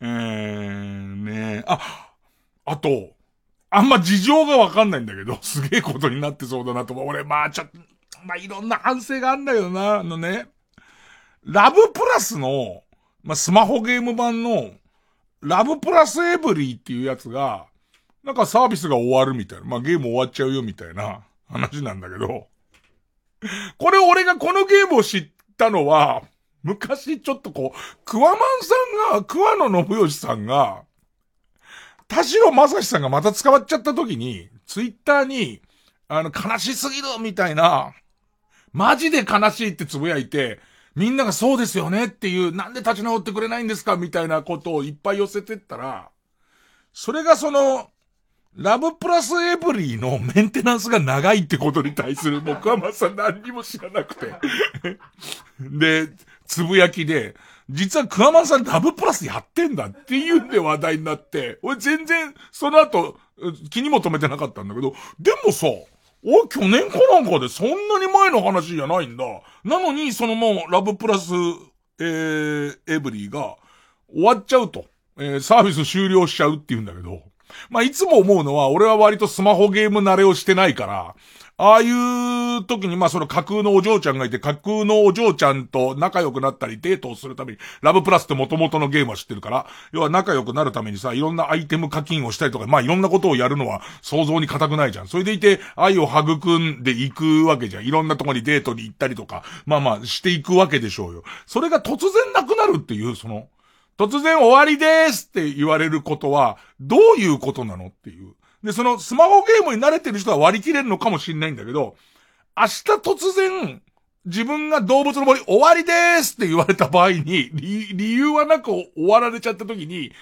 えー、ねあ、あと、あんま事情がわかんないんだけど、すげえことになってそうだなと。俺、まあちょっと、まあいろんな反省があんだけどな、あのね。ラブプラスの、まあ、スマホゲーム版の、ラブプラスエブリーっていうやつが、なんかサービスが終わるみたいな。まあ、ゲーム終わっちゃうよみたいな 話なんだけど。これ俺がこのゲームを知ったのは、昔ちょっとこう、クワマンさんが、桑野信義さんが、田代正史さんがまた捕まっちゃった時に、ツイッターに、あの、悲しすぎるみたいな、マジで悲しいってつぶやいて、みんながそうですよねっていう、なんで立ち直ってくれないんですかみたいなことをいっぱい寄せてったら、それがその、ラブプラスエブリーのメンテナンスが長いってことに対する僕はまさ何にも知らなくて。で、つぶやきで、実はクワマンさんラブプラスやってんだっていうんで話題になって、俺全然その後気にも留めてなかったんだけど、でもさ、お去年かなんかでそんなに前の話じゃないんだ。なのに、そのもう、ラブプラス、えー、エブリーが終わっちゃうと。えー、サービス終了しちゃうって言うんだけど、まあ、いつも思うのは、俺は割とスマホゲーム慣れをしてないから、ああいう時に、まあその架空のお嬢ちゃんがいて、架空のお嬢ちゃんと仲良くなったりデートをするために、ラブプラスって元々のゲームは知ってるから、要は仲良くなるためにさ、いろんなアイテム課金をしたりとか、まあいろんなことをやるのは想像に固くないじゃん。それでいて、愛を育んでいくわけじゃん。いろんなとこにデートに行ったりとか、まあまあしていくわけでしょうよ。それが突然なくなるっていう、その、突然終わりですって言われることは、どういうことなのっていう。で、そのスマホゲームに慣れてる人は割り切れるのかもしれないんだけど、明日突然、自分が動物の森終わりですって言われた場合に、理由はなく終わられちゃった時に、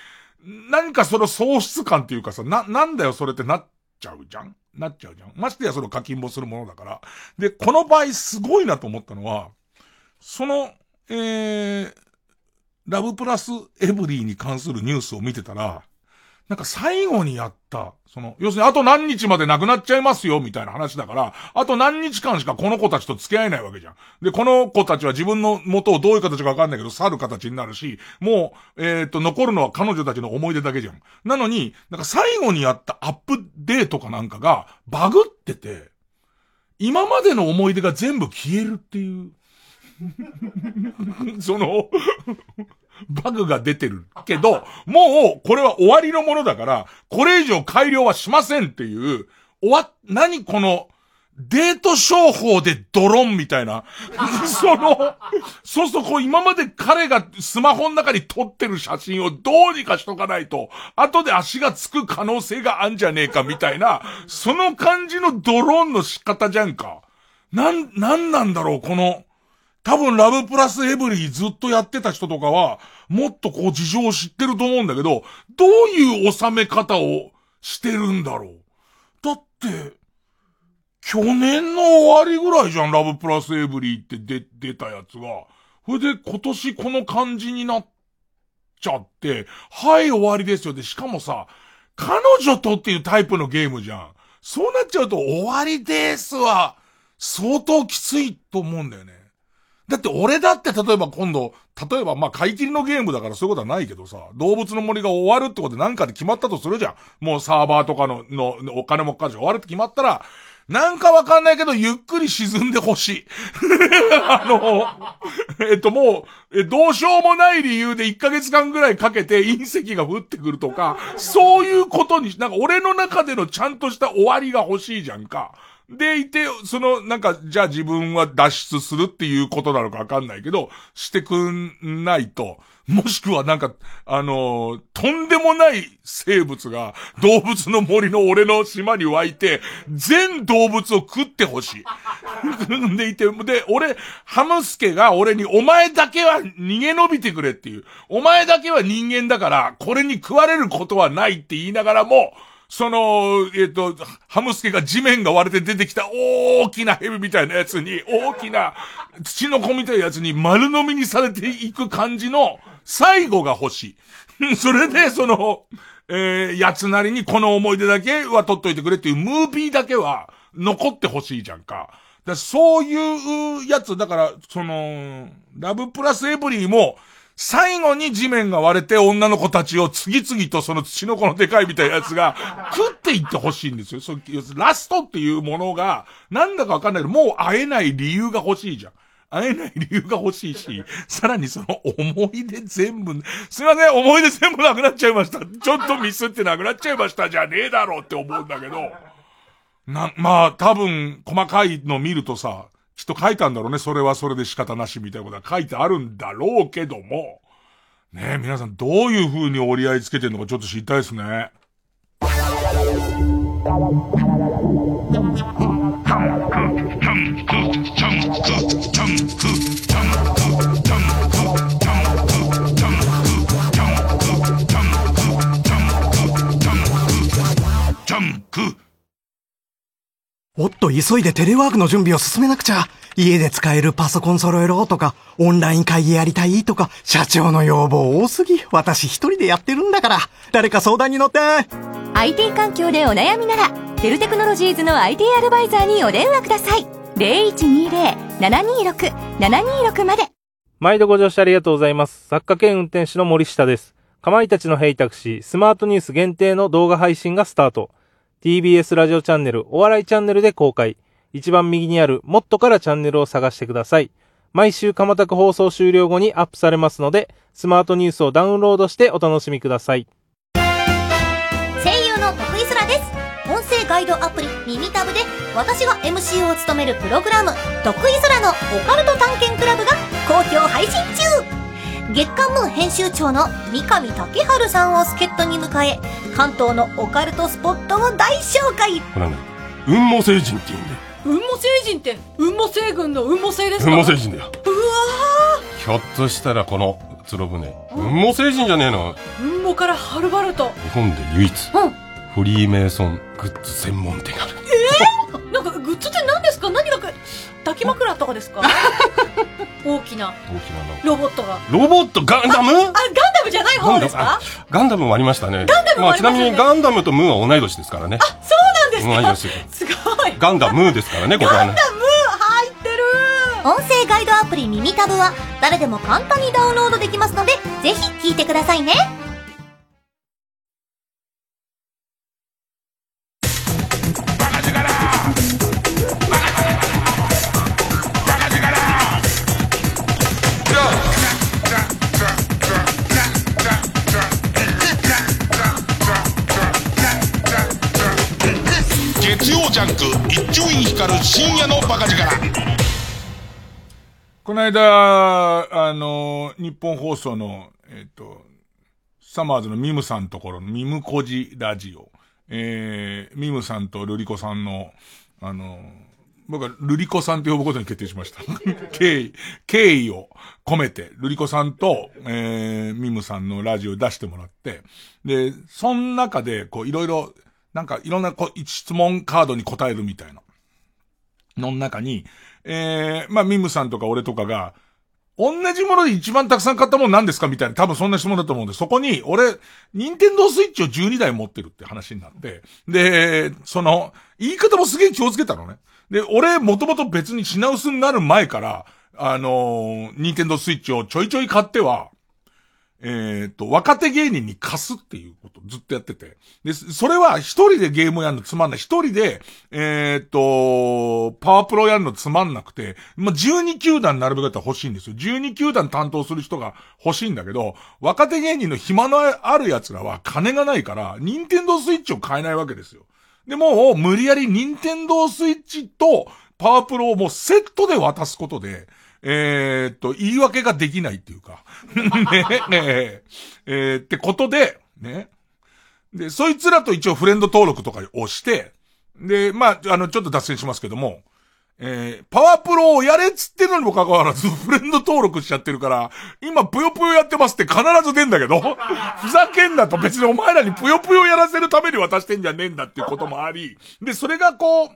何かその喪失感っていうかさ、な、なんだよそれってなっちゃうじゃん？なっちゃうじゃん？ましてやその課金もするものだから。で、この場合すごいなと思ったのは、その、えー、ラブプラスエブリーに関するニュースを見てたら、なんか最後にやった、その、要するにあと何日まで亡くなっちゃいますよ、みたいな話だから、あと何日間しかこの子たちと付き合えないわけじゃん。で、この子たちは自分の元をどういう形かわかんないけど、去る形になるし、もう、えっ、ー、と、残るのは彼女たちの思い出だけじゃん。なのに、なんか最後にやったアップデートかなんかが、バグってて、今までの思い出が全部消えるっていう。そのバグが出てるけど、もう、これは終わりのものだから、これ以上改良はしませんっていう、終わ、何この、デート商法でドローンみたいな。その、そうするとこう今まで彼がスマホの中に撮ってる写真をどうにかしとかないと、後で足がつく可能性があんじゃねえかみたいな、その感じのドローンの仕方じゃんか。なん、なんなんだろう、この、多分ラブプラスエブリーずっとやってた人とかは、もっとこう事情を知ってると思うんだけど、どういう収め方をしてるんだろう。だって、去年の終わりぐらいじゃん、ラブプラスエブリーって出、出たやつが。それで今年この感じになっちゃって、はい終わりですよ。で、しかもさ、彼女とっていうタイプのゲームじゃん。そうなっちゃうと終わりですは、相当きついと思うんだよね。だって俺だって例えば今度、例えばまあ買い切りのゲームだからそういうことはないけどさ、動物の森が終わるってことで何かで決まったとするじゃん。もうサーバーとかの、の、お金もかかるし終わるって決まったら、なんかわかんないけど、ゆっくり沈んでほしい。あの、えっともう、どうしようもない理由で1ヶ月間ぐらいかけて隕石が降ってくるとか、そういうことに、なんか俺の中でのちゃんとした終わりが欲しいじゃんか。でいて、その、なんか、じゃあ自分は脱出するっていうことなのかわかんないけど、してくんないと、もしくはなんか、あのー、とんでもない生物が動物の森の俺の島に湧いて、全動物を食ってほしい。でいて、で、俺、ハムスケが俺にお前だけは逃げ延びてくれっていう。お前だけは人間だから、これに食われることはないって言いながらも、その、えっ、ー、と、ハムスケが地面が割れて出てきた大きな蛇みたいなやつに、大きな土の子みたいなやつに丸飲みにされていく感じの最後が欲しい。それで、その、えー、やつなりにこの思い出だけは取っといてくれっていうムービーだけは残ってほしいじゃんか。だそういうやつ、だから、その、ラブプラスエブリーも、最後に地面が割れて女の子たちを次々とその土の子のでかいみたいなやつが食っていってほしいんですよ。そラストっていうものが、なんだかわかんないけど、もう会えない理由が欲しいじゃん。会えない理由が欲しいし、さらにその思い出全部、すいません、思い出全部なくなっちゃいました。ちょっとミスってなくなっちゃいましたじゃねえだろうって思うんだけど。な、まあ、多分、細かいの見るとさ、きっと書いたんだろうね。それはそれで仕方なしみたいなことは書いてあるんだろうけども。ねえ、皆さんどういう風に折り合いつけてるのかちょっと知りたいですね。おっと、急いでテレワークの準備を進めなくちゃ。家で使えるパソコン揃えろとか、オンライン会議やりたいとか、社長の要望多すぎ。私一人でやってるんだから。誰か相談に乗って。IT 環境でお悩みなら、デルテクノロジーズの IT アドバイザーにお電話ください。0120-726-726まで。毎度ご乗車ありがとうございます。作家兼運転手の森下です。かまいたちのヘイタクシー、スマートニュース限定の動画配信がスタート。TBS ラジオチャンネル、お笑いチャンネルで公開。一番右にある、もっとからチャンネルを探してください。毎週かまたく放送終了後にアップされますので、スマートニュースをダウンロードしてお楽しみください。声優の徳井空です音声ガイドアプリ耳タブで私が MC を務めるプログラム「徳井空のオカルト探検クラブ」が好評配信中月刊ムー編集長の三上竹春さんを助っ人に迎え関東のオカルトスポットを大紹介。これね雲母星人って言うんだよ。雲母星人って雲母星群の雲母星ですか？雲母星人だよ。うわひょっとしたらこの鶴船雲母星人じゃねえの？ー雲母からはるばると。日本で唯一。うんフリーメイソングッズ専門店がある。えー、なんかグッズって何ですか？何がか抱き枕とかですか？大きな。大きなの。ロボットが。ロボット？ガンダムあガンダムじゃない方ですか？ガンダム。もありましたね。ガンダムもありましたね。あ、ちなみにガンダムとムーは同い年ですからね。そうなんですか？同い年ですすごい。ガンダムーですからねここはね。ガンダム入ってる。音声ガイドアプリ耳タブは誰でも簡単にダウンロードできますのでぜひ聞いてくださいね間、あの、日本放送の、えっ、と、サマーズのミムさんところのミムコジラジオ。えー、ミムさんとルリコさんの、あの、僕はルリコさんって呼ぶことに決定しました。敬意、敬意を込めて、ルリコさんと、えー、ミムさんのラジオ出してもらって、で、その中で、こう、いろいろ、なんか、いろんな、こう、質問カードに答えるみたいな。の中に、えー、まあ、ミムさんとか俺とかが、同じもので一番たくさん買ったもんなんですか？みたいな、多分そんな質問だと思うんで、そこに、俺、ニンテンドースイッチを12台持ってるって話になって、で、その、言い方もすげえ気をつけたのね。で、俺、もともと別に品薄になる前から、あのー、ニンテンドースイッチをちょいちょい買っては、えっ、と、若手芸人に貸すっていうことずっとやってて。で、それは一人でゲームやるのつまんない。一人で、えっ、と、パワープロやるのつまんなくて、まあ、12球団なるべくだったら欲しいんですよ。12球団担当する人が欲しいんだけど、若手芸人の暇のある奴らは金がないから、ニンテンドースイッチを買えないわけですよ。で、もう無理やりニンテンドースイッチとパワープロをもうセットで渡すことで、えーと、言い訳ができないっていうか。ね、ねえーってことで、ね。で、そいつらと一応フレンド登録とかをして、で、まあ、あの、ちょっと脱線しますけども、えー、パワープロをやれっつってのにもかかわらず、フレンド登録しちゃってるから、今、ぷよぷよやってますって必ず出んだけど、ふざけんなと別にお前らにぷよぷよやらせるために渡してんじゃねえんだっていうこともあり、で、それがこう、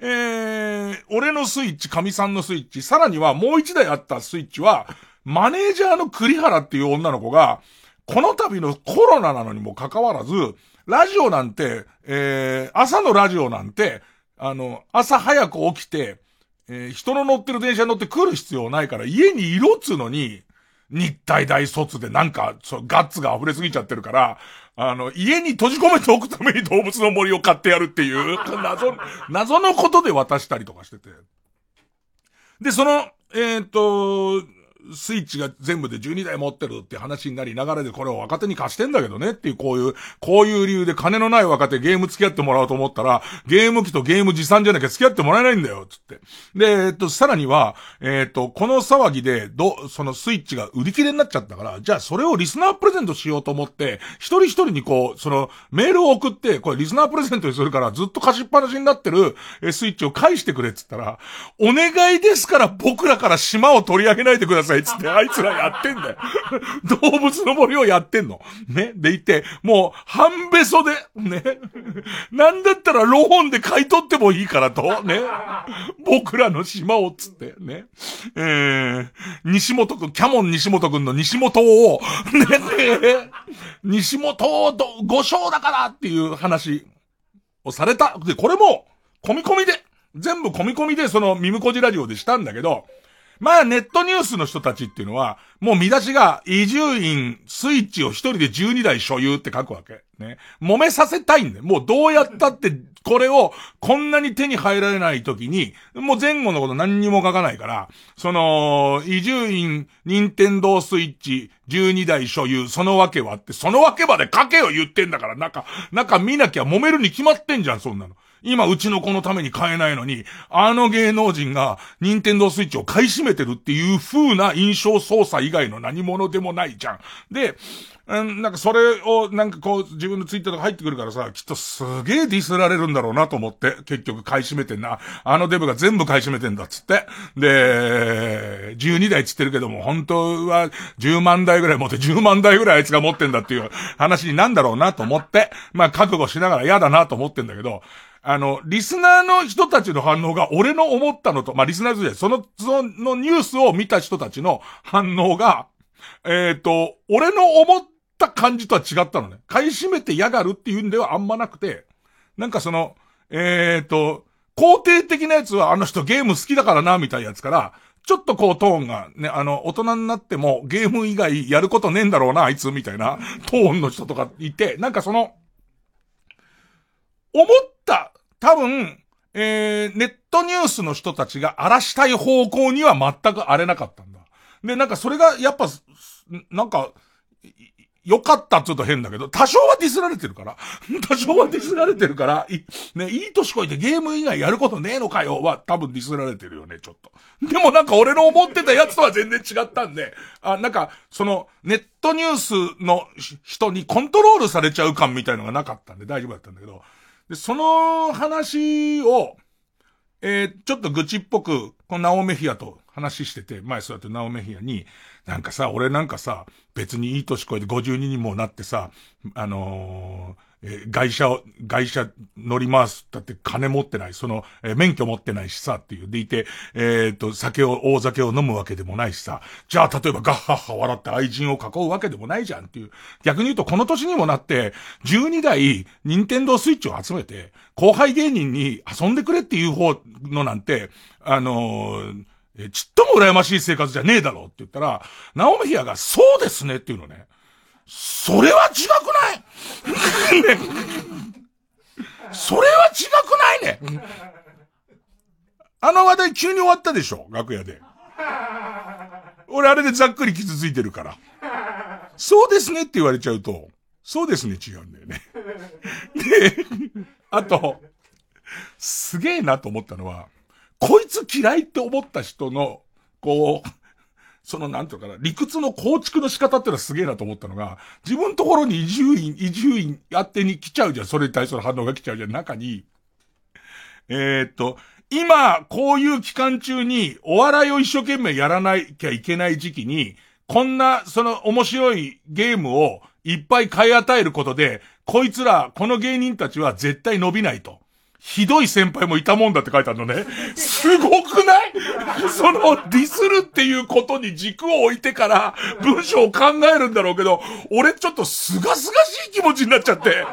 えー、俺のスイッチ、神さんのスイッチ、さらにはもう一台あったスイッチは、マネージャーの栗原っていう女の子が、この度のコロナなのにもかかわらず、ラジオなんて、えー、朝のラジオなんて、あの、朝早く起きて、えー、人の乗ってる電車に乗って来る必要ないから、家にいろっつうのに、日体大卒でなんか、そう、ガッツが溢れすぎちゃってるから、あの、家に閉じ込めておくために動物の森を買ってやるっていう、謎、謎のことで渡したりとかしてて。で、その、えっ、と、スイッチが全部で12台持ってるって話になり、流れでこれを若手に貸してんだけどねっていう、こういう、こういう理由で金のない若手ゲーム付き合ってもらおうと思ったら、ゲーム機とゲーム持参じゃなきゃ付き合ってもらえないんだよ、つって。で、えっと、さらには、えっと、この騒ぎで、ど、そのスイッチが売り切れになっちゃったから、じゃあそれをリスナープレゼントしようと思って、一人一人にこう、その、メールを送って、これリスナープレゼントにするから、ずっと貸しっぱなしになってる、スイッチを返してくれっつったら、お願いですから僕らから島を取り上げないでくださいっつって、あいつらやってんだよ。動物の森をやってんの。ね。でいて、もう、半べそで、ね。なんだったらローンで買い取ってもいいからと、ね。僕らの島をつって、ね。えー、西本くん、キャモン西本くんの西本を、ね。西本をど、5勝だからっていう話をされた。で、これも、込み込みで、全部込み込みでそのミムコジラジオでしたんだけど、まあネットニュースの人たちっていうのは、もう見出しが、移住院、スイッチを一人で12台所有って書くわけ。ね。揉めさせたいんだよ。もうどうやったって、これを、こんなに手に入られない時に、もう前後のこと何にも書かないから、その、移住院、任天堂スイッチ、12台所有、そのわけはって、そのわけまで書けよ言ってんだから、中、中見なきゃ揉めるに決まってんじゃん、そんなの。今、うちの子のために買えないのに、あの芸能人が、任天堂スイッチを買い占めてるっていう風な印象操作以外の何者でもないじゃん。で、うん、なんかそれを、なんかこう、自分のツイッターとか入ってくるからさ、きっとすげえディスられるんだろうなと思って、結局買い占めてんな。あのデブが全部買い占めてんだっつって。で、12台つってるけども、本当は10万台ぐらい持って、10万台ぐらいあいつが持ってんだっていう話になんだろうなと思って、まあ覚悟しながら嫌だなと思ってんだけど、あの、リスナーの人たちの反応が俺の思ったのと、まあ、リスナーズで、その、そのニュースを見た人たちの反応が、えっ、ー、と、俺の思った感じとは違ったのね。買い占めて嫌がるっていうんではあんまなくて、なんかその、えっ、ー、と、肯定的なやつはあの人ゲーム好きだからな、みたいなやつから、ちょっとこうトーンがね、あの、大人になってもゲーム以外やることねえんだろうな、あいつ、みたいなトーンの人とかいて、なんかその、思った多分、えー、ネットニュースの人たちが荒らしたい方向には全く荒れなかったんだ。で、なんかそれが、やっぱ、なんか、良かったっつうと変だけど、多少はディスられてるから。多少はディスられてるから、い、ね、いい年こいてゲーム以外やることねえのかよは多分ディスられてるよね、ちょっと。でもなんか俺の思ってたやつとは全然違ったんで、あ、なんか、その、ネットニュースの人にコントロールされちゃう感みたいのがなかったんで大丈夫だったんだけど、で、その話を、えー、ちょっと愚痴っぽく、このナオメヒアと話してて、前そうやってナオメヒアに、なんかさ、俺なんかさ、別にいい年越えて52にもなってさ、あのーえー、外車を、外車乗り回す。だって金持ってない。その、えー、免許持ってないしさっていう。でいて、えっ、と、酒を、大酒を飲むわけでもないしさ。じゃあ、例えばガッハッハ笑って愛人を囲うわけでもないじゃんっていう。逆に言うと、この年にもなって、12台、任天堂スイッチを集めて、後輩芸人に遊んでくれっていう方のなんて、あのー、ちっとも羨ましい生活じゃねえだろうって言ったら、ナオミヒアがそうですねっていうのね。それは違くない、それは違くないね。あの話題急に終わったでしょ楽屋で。俺あれでざっくり傷ついてるから。そうですねって言われちゃうと、そうですね違うんだよね。で、あと、すげえなと思ったのは、こいつ嫌いって思った人の、こう、そのなんていうかな、理屈の構築の仕方ってのはすげえなと思ったのが、自分のところに移住院、移住院やってに来ちゃうじゃん。それに対する反応が来ちゃうじゃん。中に、えー、っと、今、こういう期間中にお笑いを一生懸命やらなきゃいけない時期に、こんな、その面白いゲームをいっぱい買い与えることで、こいつら、この芸人たちは絶対伸びないと。ひどい先輩もいたもんだって書いてあるのね。すごくない？そのディスるっていうことに軸を置いてから文章を考えるんだろうけど、俺ちょっとすがすがしい気持ちになっちゃって。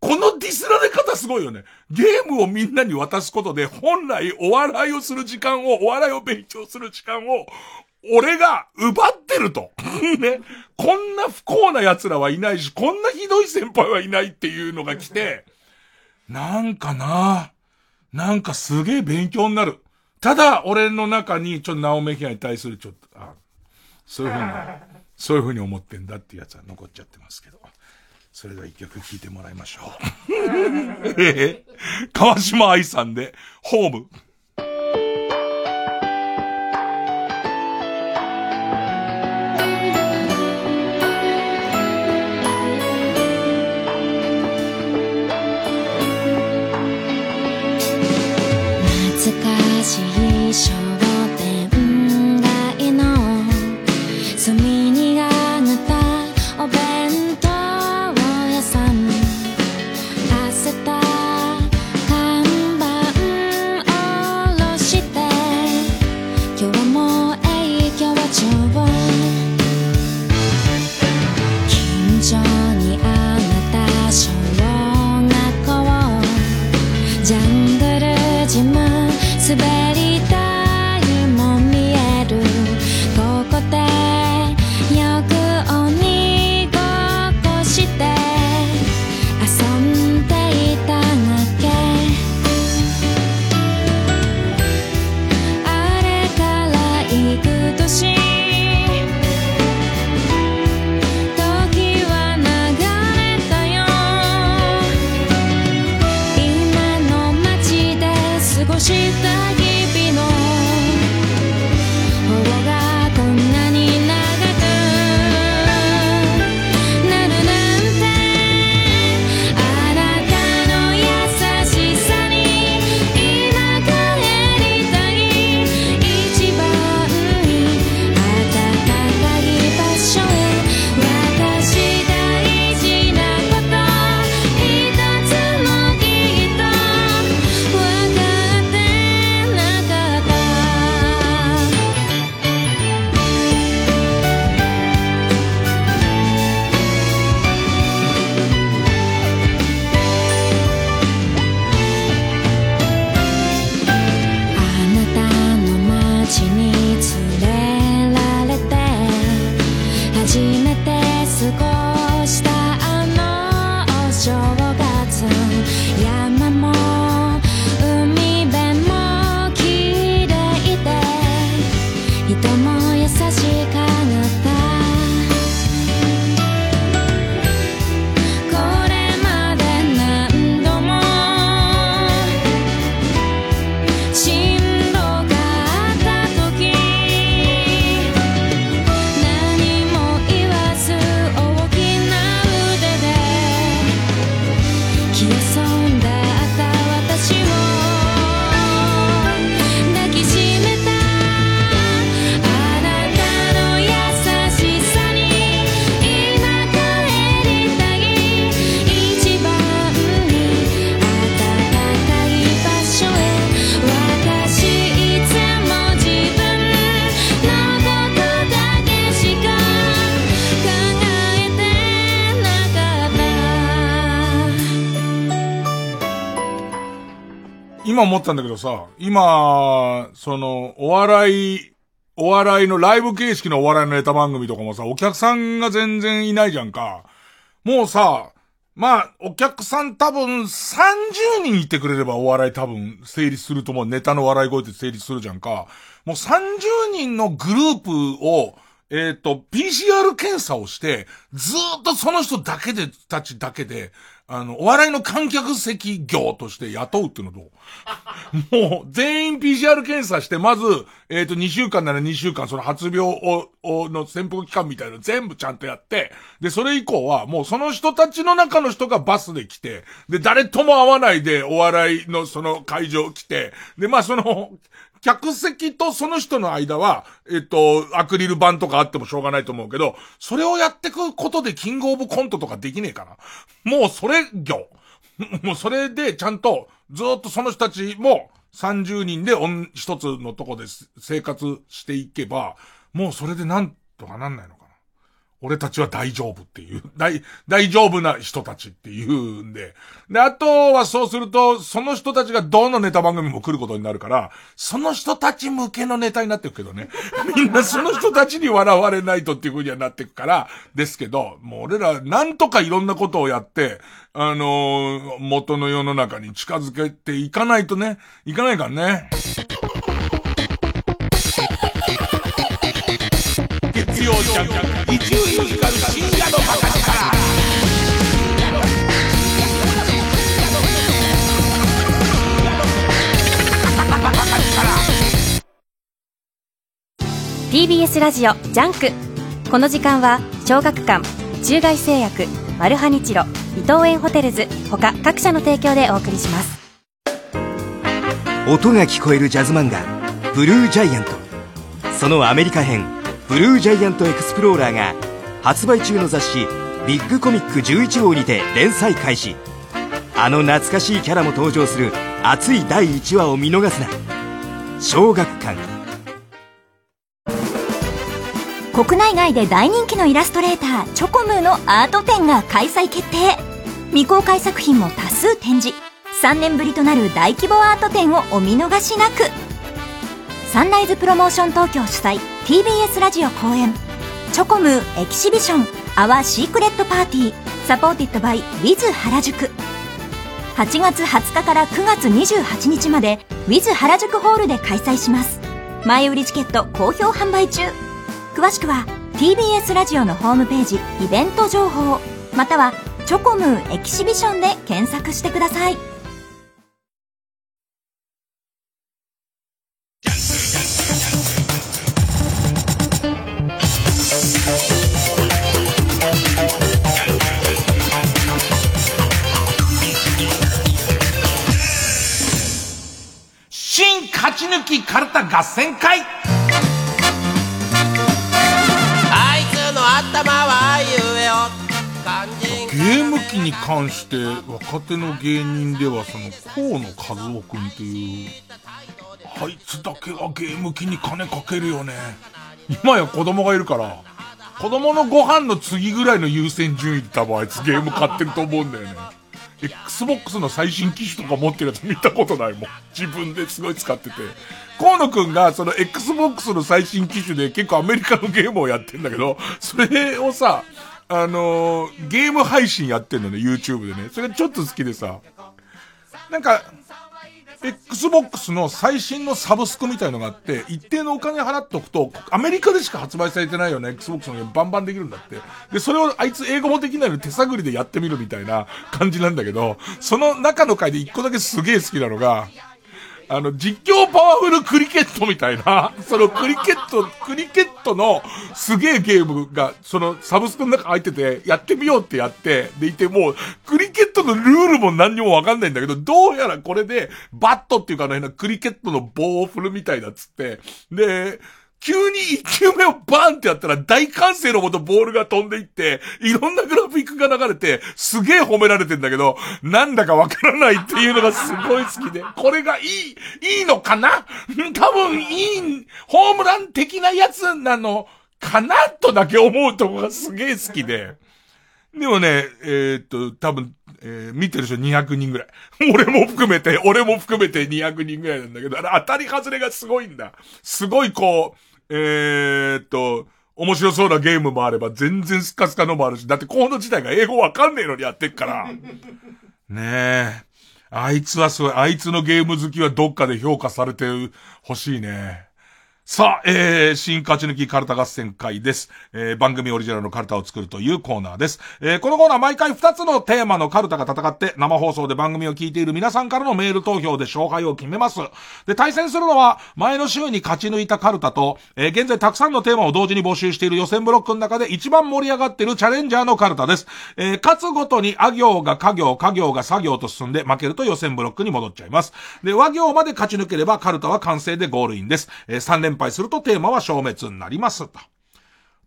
このディスられ方すごいよね。ゲームをみんなに渡すことで、本来お笑いをする時間を、お笑いを勉強する時間を、俺が奪ってると。ね。こんな不幸な奴らはいないし、こんなひどい先輩はいないっていうのが来て、なんかななんかすげえ勉強になる。ただ、俺の中に、ちょっとナオメヒアに対するちょっと、あそういうふうに、そういうふうに思ってんだっていうやつは残っちゃってますけど。それでは一曲聴いてもらいましょう。えー、川島愛さんで、ホーム。今思ったんだけどさ、今、その、お笑い、お笑いのライブ形式のお笑いのネタ番組とかもさ、お客さんが全然いないじゃんか。もうさ、まあ、お客さん多分30人いてくれればお笑い多分成立すると思う。ネタの笑い声って成立するじゃんか。もう30人のグループを、えっ、と、PCR 検査をして、ずっとその人だけで、たちだけで、あの、お笑いの観客席業として雇うっていうのどう？もう、全員 PCR 検査して、まず、えっ、と、2週間なら2週間、その発病を、をの潜伏期間みたいなの全部ちゃんとやって、で、それ以降は、もうその人たちの中の人がバスで来て、で、誰とも会わないでお笑いのその会場来て、で、まあその、客席とその人の間は、えっと、アクリル板とかあってもしょうがないと思うけど、それをやってくことでキングオブコントとかできねえかな。もうそれ業。もうそれでちゃんとずっとその人たちも30人で一つのとこで生活していけば、もうそれでなんとかなんないの。俺たちは大丈夫っていう、大、大丈夫な人たちっていうんで。で、あとはそうすると、その人たちがどのネタ番組も来ることになるから、その人たち向けのネタになっていくけどね。みんなその人たちに笑われないとっていう風にはなっていくから、ですけど、もう俺らなんとかいろんなことをやって、あのー元の世の中に近づけていかないとね、いかないからね。伊集院光る深夜のバカ力 TBS ラジオジャンク。この時間は小学館中外製薬マルハニチロ伊藤園ホテルズ他各社の提供でお送りします。音が聞こえるジャズ漫画「ブルージャイアント」そのアメリカ編「ブルージャイアントエクスプローラー」が発売中の雑誌「ビッグコミック11号」にて連載開始。あの懐かしいキャラも登場する熱い第1話を見逃すな。小学館。国内外で大人気のイラストレーターチョコムーのアート展が開催決定。未公開作品も多数展示。3年ぶりとなる大規模アート展をお見逃しなく。サンライズプロモーション東京主催 TBS ラジオ公演。チョコムー Exhibition Our Secret Party Supported by WITH 原宿。8月20日から9月28日まで Wiz 原宿ホールで開催します。前売りチケット好評販売中。詳しくは TBS ラジオのホームページイベント情報またはチョコムーエキシビションで検索してください。きカルタ合戦会。あいつの頭はゆえよ肝心ゲーム機に関して若手の芸人ではその河野和夫くんっていうあいつだけがゲーム機に金かけるよね。今や子供がいるから子供のご飯の次ぐらいの優先順位で多分あいつゲーム買ってると思うんだよね。XBOX の最新機種とか持ってるやつ見たことないもん。自分ですごい使ってて。河野くんがその XBOX の最新機種で結構アメリカのゲームをやってんだけど、それをさ、あのーゲーム配信やってんのね、YouTube でね。それちょっと好きでさ。なんか、Xbox の最新のサブスクみたいのがあって、一定のお金払っとくと、アメリカでしか発売されてないよね Xbox のゲームバンバンできるんだって。で、それをあいつ英語もできないので手探りでやってみるみたいな感じなんだけど、その中の回で一個だけすげえ好きなのが、あの、実況パワフルクリケットみたいな、そのクリケット、クリケットのすげえゲームが、そのサブスクの中入ってて、やってみようってやって、でいてもう、クリケットのルールも何にもわかんないんだけど、どうやらこれで、バットっていうかあの変なクリケットの棒を振るみたいだっつって、で、急に一球目をバーンってやったら大歓声のもとボールが飛んでいって、いろんなグラフィックが流れて、すげえ褒められてんだけど、なんだかわからないっていうのがすごい好きで、これがいい、いいのかな？多分いい、ホームラン的なやつなのかな？とだけ思うとこがすげえ好きで。でもね、えーっと、多分、えー、見てる人200人ぐらい。俺も含めて、俺も含めて200人ぐらいなんだけど、あ当たり外れがすごいんだ。すごいこう、えー、っと、面白そうなゲームもあれば、全然スカスカのもあるし、だってコード自体が英語わかんねえのにやってっから。ねえ。あいつはすごい、あいつのゲーム好きはどっかで評価されてほしいね。さあ、えー、新勝ち抜きカルタ合戦会です。えー、番組オリジナルのカルタを作るというコーナーです。えー、このコーナー毎回2つのテーマのカルタが戦って、生放送で番組を聞いている皆さんからのメール投票で勝敗を決めます。で、対戦するのは、前の週に勝ち抜いたカルタと、えー、現在たくさんのテーマを同時に募集している予選ブロックの中で一番盛り上がっているチャレンジャーのカルタです。えー、勝つごとに、あ行が家行、家行が作業と進んで負けると予選ブロックに戻っちゃいます。で、和行まで勝ち抜ければカルタは完成でゴールインです。えー、3連敗するとテーマは消滅になりますと。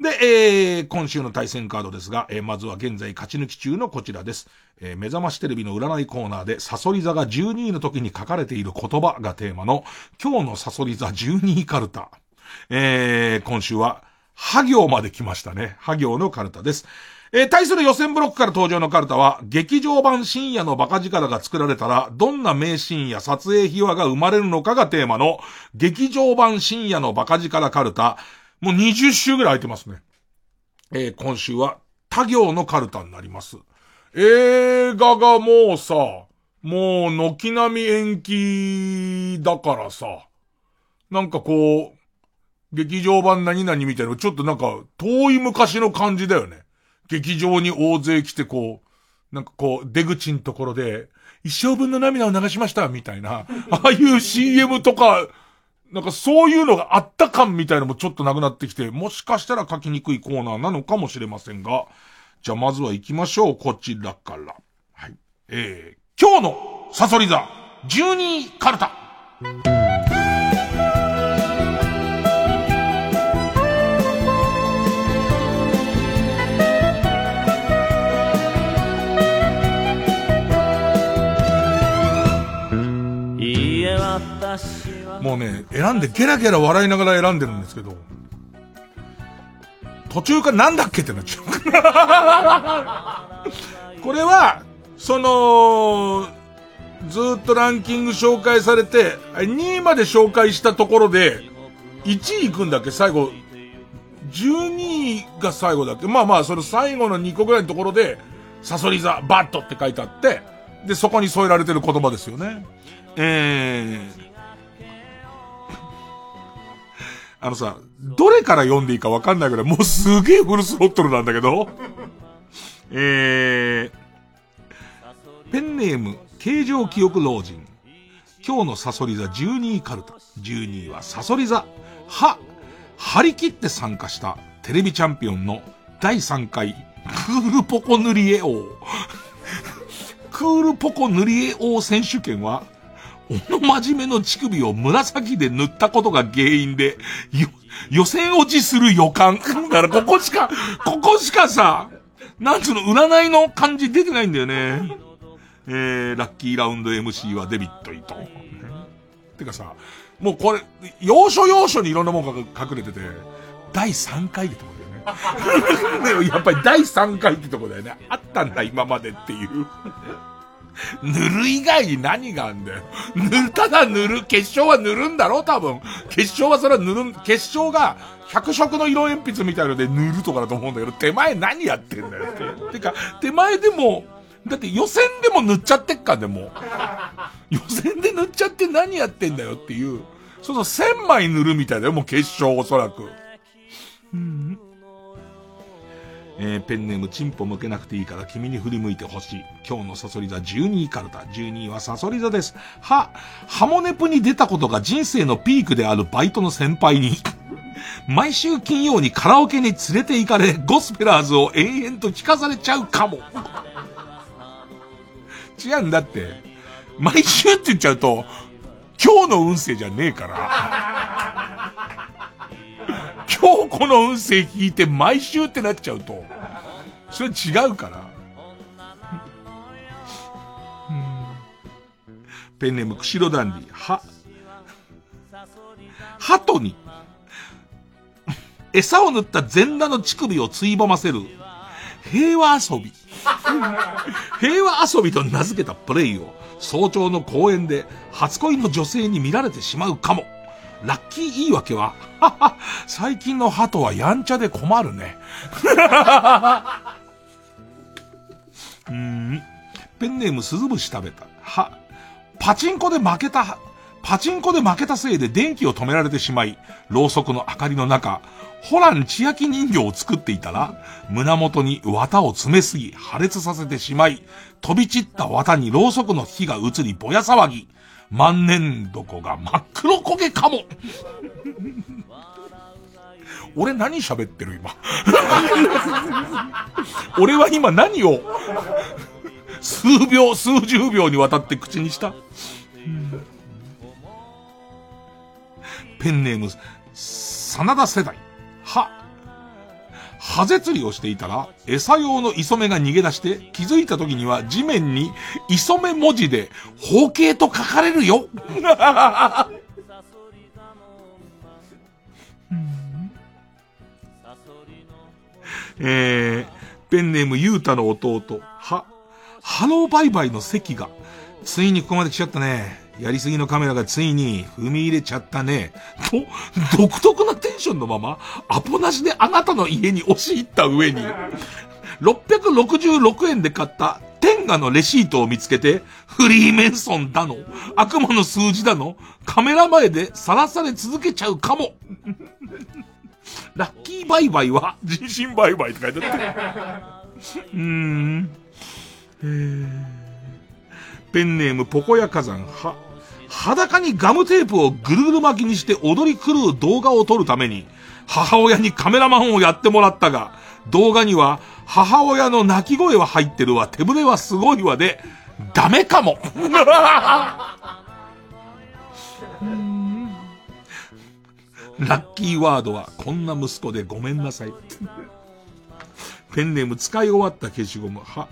で、えー、今週の対戦カードですが、えー、まずは現在勝ち抜き中のこちらです。えー、目覚ましテレビの占いコーナーで、サソリ座が12位の時に書かれている言葉がテーマの、今日のサソリ座12位カルタ。えー、今週は、ハ行まで来ましたね。ハ行のカルタです。えー、対する予選ブロックから登場のカルタは、劇場版深夜のバカ力が作られたら、どんな名シーンや撮影秘話が生まれるのかがテーマの、劇場版深夜のバカ力カルタ、もう20週ぐらい空いてますね。えー、今週は、他行のカルタになります。映画がもうさ、もう、軒並み延期だからさ、なんかこう、劇場版何々みたいな、ちょっとなんか、遠い昔の感じだよね。劇場に大勢来てこう、なんかこう、出口のところで、一生分の涙を流しました、みたいな、ああいう CM とか、なんかそういうのがあった感みたいなのもちょっとなくなってきて、もしかしたら書きにくいコーナーなのかもしれませんが、じゃあまずは行きましょう、こちらから。はい。えー、今日のサソリ座、12カルタ。もうね、選んでゲラゲラ笑いながら選んでるんですけど、途中からなんだっけってなっちゃう。これは、その、ずっとランキング紹介されて、2位まで紹介したところで、1位行くんだっけ？最後、12位が最後だっけ？まあまあ、その最後の2個ぐらいのところで、サソリ座、バットって書いてあって、で、そこに添えられてる言葉ですよね。えー、あのさ、どれから読んでいいかわかんないぐらい、もうすげえフルスロットルなんだけど。えー、ペンネーム、形状記憶老人。今日のサソリ座12位カルタ。12位はサソリ座。は、張り切って参加したテレビチャンピオンの第3回クールポコ塗り絵王。クールポコ塗り絵王選手権はおの真面目の乳首を紫で塗ったことが原因で、予選落ちする予感。だからここしか、ここしかさ、なんつうの、占いの感じ出てないんだよね。えー、ラッキーラウンド MC はデビット伊藤。てかさ、もうこれ、要所要所にいろんなもんが隠れてて、第3回ってとこだよね。やっぱり第3回ってとこだよね。あったんだ、今までっていう。塗る以外に何があんだよ。塗る、ただ塗る、結晶は塗るんだろ多分。結晶はそれは塗る、結晶が100色の色鉛筆みたいので塗るとかだと思うんだけど、手前何やってんだよって。てか、手前でも、だって予選でも塗っちゃってっかでも。予選で塗っちゃって何やってんだよっていう。そうそう、1000枚塗るみたいだよ、もう結晶おそらく。うんえー、ペンネームチンポ向けなくていいから君に振り向いてほしい。今日のサソリ座12位カルタ。12位はサソリ座です。は、ハモネプに出たことが人生のピークであるバイトの先輩に、毎週金曜にカラオケに連れて行かれ、ゴスペラーズを延々と聞かされちゃうかも。違うんだって。毎週って言っちゃうと、今日の運勢じゃねえから。今日この運勢聞いて毎週ってなっちゃうと、それ違うから。ペンネーム、釧路ダンディ。は、鳩に、餌を塗った全裸の乳首をついばませる、平和遊び。平和遊びと名付けたプレイを早朝の公園で初恋の女性に見られてしまうかも。ラッキー言い訳は、はは、最近の鳩はやんちゃで困るね。うん。ペンネーム鈴虫食べた。は、パチンコで負けた、パチンコで負けたせいで電気を止められてしまい、ろうそくの明かりの中、ホラン千秋人形を作っていたら、胸元に綿を詰めすぎ、破裂させてしまい、飛び散った綿にろうそくの火が移りぼや騒ぎ、万年床が真っ黒焦げかも。俺何喋ってる今？俺は今何を、数秒、数十秒にわたって口にした、ペンネーム、真田世代。は、ハゼ釣りをしていたら、餌用の磯目が逃げ出して気づいた時には地面に磯目文字で包茎と書かれるよ。えー、ペンネームゆうたの弟。は、ハローバイバイの席が、ついにここまで来ちゃったね。やりすぎのカメラがついに踏み入れちゃったね。と、独特なテンションのまま、アポなしであなたの家に押し入った上に、666円で買った天下のレシートを見つけて、フリーメンソンだの、悪魔の数字だの、カメラ前でさらされ続けちゃうかも。ラッキーバイバイは、人身バイバイって書いてあって。うーん。えー、ペンネームポコヤ火山は、裸にガムテープをぐるぐる巻きにして踊り狂う動画を撮るために、母親にカメラマンをやってもらったが、動画には、母親の泣き声は入ってるわ、手ぶれはすごいわで、ダメかも。ラッキーワードは、こんな息子でごめんなさい。ペンネーム使い終わった消しゴム。は、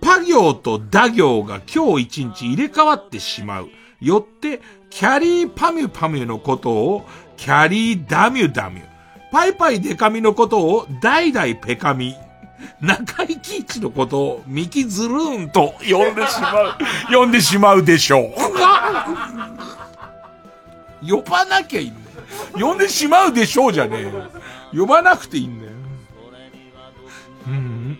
パ行とダ行が今日一日入れ替わってしまう。よって、キャリーパミュパミュのことを、キャリーダミュダミュ。パイパイデカミのことを、代々ペカミ。中井貴一のことを、ミキズルーンと呼んでしまう、呼んでしまうでしょう。呼ばなきゃいいんだよ。呼んでしまうでしょうじゃねえよ。呼ばなくていいんだよ。うん。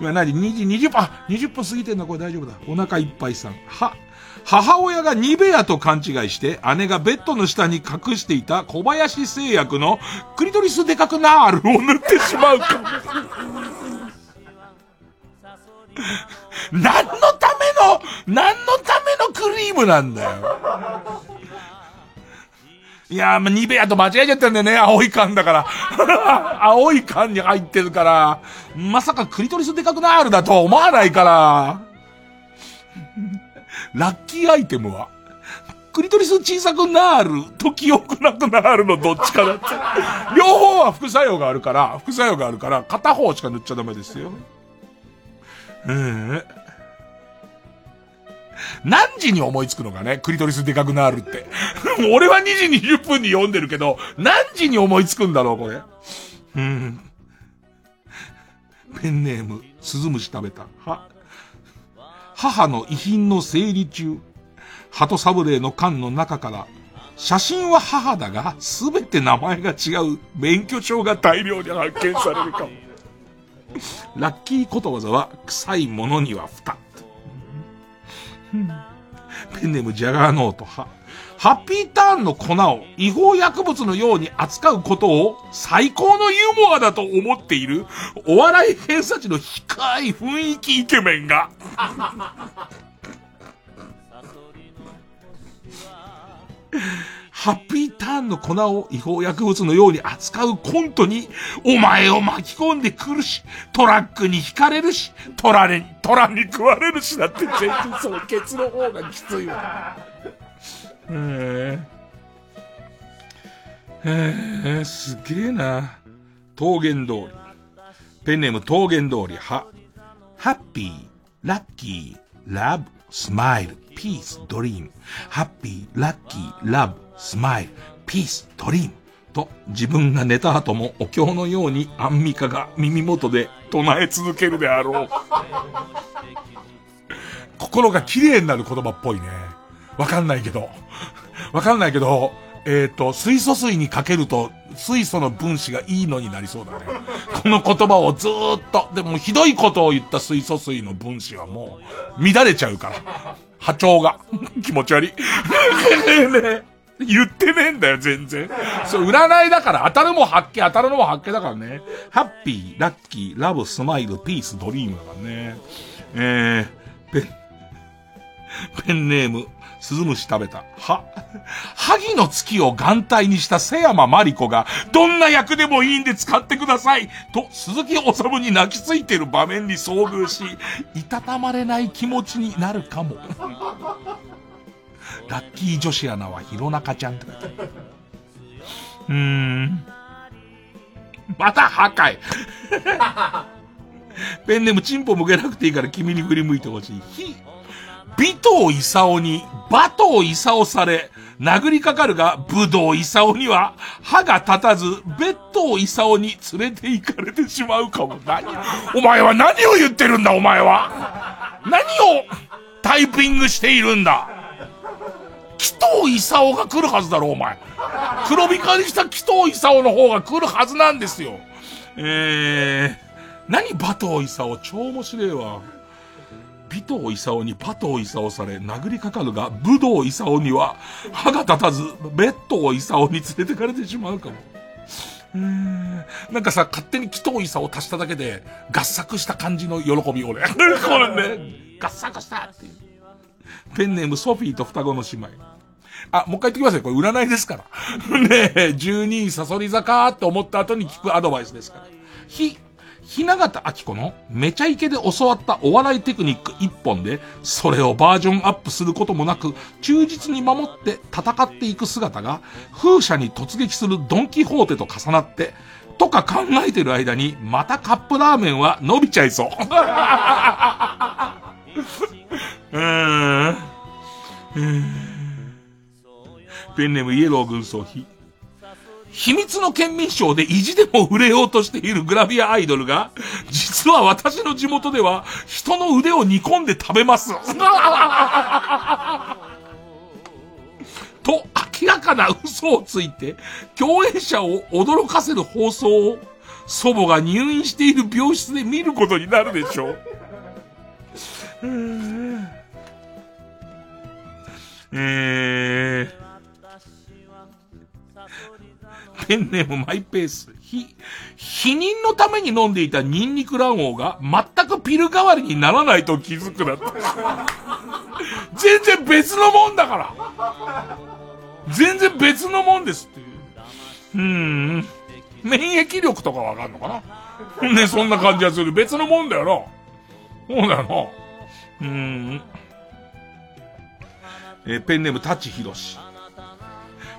今何 ?2 時20分、あ、20分過ぎてんの？これ大丈夫だ。お腹いっぱいさん。は、母親がニベアと勘違いして、姉がベッドの下に隠していた小林製薬のクリトリスデカクナールを塗ってしまうか。何のための、何のためのクリームなんだよ。いやー、ニベアと間違えちゃったんだよね、青い缶だから。青い缶に入ってるから、まさかクリトリスデカクナールだとは思わないから。ラッキーアイテムは、クリトリス小さくなると記憶なくなるのどっちかだって。両方は副作用があるから、副作用があるから、片方しか塗っちゃダメですよ。うん。何時に思いつくのかねクリトリスでかくなるって。俺は2時20分に読んでるけど、何時に思いつくんだろう、これ。うん。ペンネーム、鈴虫食べた。は、母の遺品の整理中、鳩サブレーの缶の中から、写真は母だが、すべて名前が違う免許証が大量に発見されるかも。ラッキーことわざは、臭いものには蓋。ペンネームジャガーノートは、ハッピーターンの粉を違法薬物のように扱うことを最高のユーモアだと思っているお笑い偏差値の低い雰囲気イケメンが。ハッピーターンの粉を違法薬物のように扱うコントに、お前を巻き込んでくるし、トラックに引かれるし、トラレに、トラに食われるしだって全然そのケツの方がきついわ。へえ。へえ、すげえな。桃源通り。ペンネーム桃源通り、は、ハッピー、ラッキー、ラブ、スマイル、ピース、ドリーム。ハッピー、ラッキー、ラブ、スマイル、ピース、ドリーム。と、自分が寝た後もお経のようにアンミカが耳元で唱え続けるであろう。心が綺麗になる言葉っぽいね。わかんないけど。わかんないけど、えっ、と、水素水にかけると、水素の分子がいいのになりそうだね。この言葉をずーっと、でもひどいことを言った水素水の分子はもう、乱れちゃうから。波長が。気持ち悪い。ねえねえ 言ってねえんだよ、全然。そう、占いだから、当たるも発見、当たるのも発見だからね。ハッピー、ラッキー、ラブ、スマイル、ピース、ドリームだからね。えー、ペン、ペンネーム、鈴虫食べた。は、萩の月を眼帯にした瀬山まり子が、どんな役でもいいんで使ってくださいと、鈴木治に泣きついてる場面に遭遇し、いたたまれない気持ちになるかも。ラッキー女子アナは弘中ちゃんって書いてある。うーん。また破壊 ペンネームチンポ向けなくていいから君に振り向いてほしい。ひ、尾藤勲に馬頭勲され、殴りかかるが、武道勲には歯が立たず、別藤勲に連れて行かれてしまうかも。何？お前は何を言ってるんだ、お前は？何をタイピングしているんだ？紀藤勲が来るはずだろ、お前。黒光りした紀藤勲の方が来るはずなんですよ。えー、何馬頭勲超面白いわ。尾藤勲にパ藤勲され、殴りかかるが、武道勲には、歯が立たず、別藤勲に連れてかれてしまうかも。うーんなんかさ、勝手に紀藤勲を足しただけで、合作した感じの喜び、俺。これね、合作したっていう。ペンネームソフィーと双子の姉妹。あ、もう一回言ってきますよ。これ占いですから。ねえ、12位サソリ座かーって思った後に聞くアドバイスですから。ひ、ひながたあきこのめちゃイケで教わったお笑いテクニック一本で、それをバージョンアップすることもなく、忠実に守って戦っていく姿が、風車に突撃するドンキホーテと重なって、とか考えてる間に、またカップラーメンは伸びちゃいそう。うん。ペンネームイエロー軍曹碑。秘密の県民賞で意地でも売れようとしているグラビアアイドルが、実は私の地元では人の腕を煮込んで食べます。と明らかな嘘をついて、共演者を驚かせる放送を祖母が入院している病室で見ることになるでしょう。うーんえー、ペンネームマイペース。ひ、否認のために飲んでいたニンニク卵黄が全くピル代わりにならないと気づくなって。全然別のもんだから全然別のもんですっていう。うーん。免疫力とかわかんのかな？ね、そんな感じがする。別のもんだよな。そうだよな。うーん。えーペンネームタチヒロシ。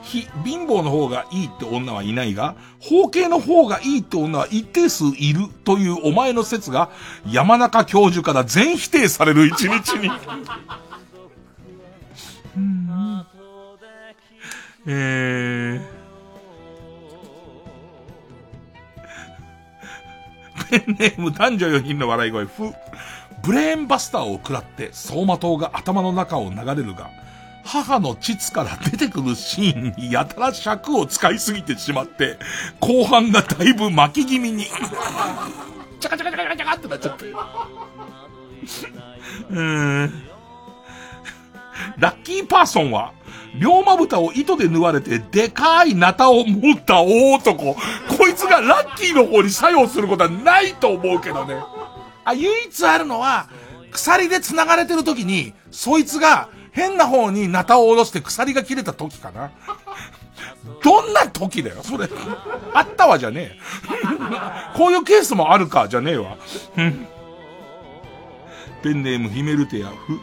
ひ、貧乏の方がいいって女はいないが、包茎の方がいいって女は一定数いるというお前の説が、山中教授から全否定される一日に。えー、ペンネーム男女4人の笑い声、ふ、ブレーンバスターを食らって走馬灯が頭の中を流れるが、母の膣から出てくるシーンにやたら尺を使いすぎてしまって、後半がだいぶ巻き気味に、チャカチャカチャカチャカってなっちゃって。うーん。ラッキーパーソンは、龍馬豚を糸で縫われて、でかいナタを持った大男。こいつがラッキーの方に作用することはないと思うけどね。あ、唯一あるのは、鎖で繋がれてる時に、そいつが変な方にナタを下ろして鎖が切れた時かな。どんな時だよ、それ。あったわじゃねえ。こういうケースもあるか、じゃねえわ。ペンネームヒメルテやフ。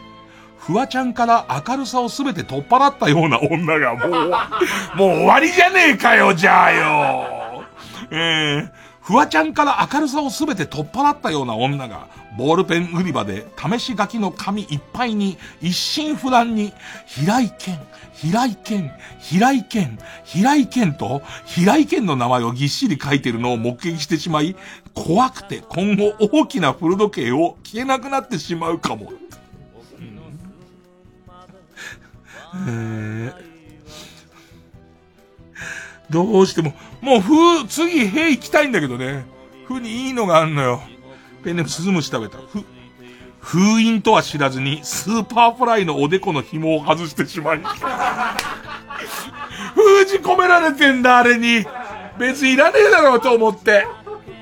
フワちゃんから明るさをすべて取っ払ったような女がもう、もう終わりじゃねえかよ、じゃあよ。えー、フワちゃんから明るさをすべて取っ払ったような女が、ボールペン売り場で試し書きの紙いっぱいに一心不乱に、平井堅、平井堅、平井堅、平井堅と平井堅の名前をぎっしり書いてるのを目撃してしまい、怖くて今後大きな古時計を消えなくなってしまうかも。えーどうしても、もう、ふう、次、へ行きたいんだけどね。ふうにいいのがあんのよ。ペンネームスズムシ食べた。ふ、封印とは知らずに、スーパーフライのおでこの紐を外してしまい。封じ込められてんだ、あれに。別にいらねえだろうと思って。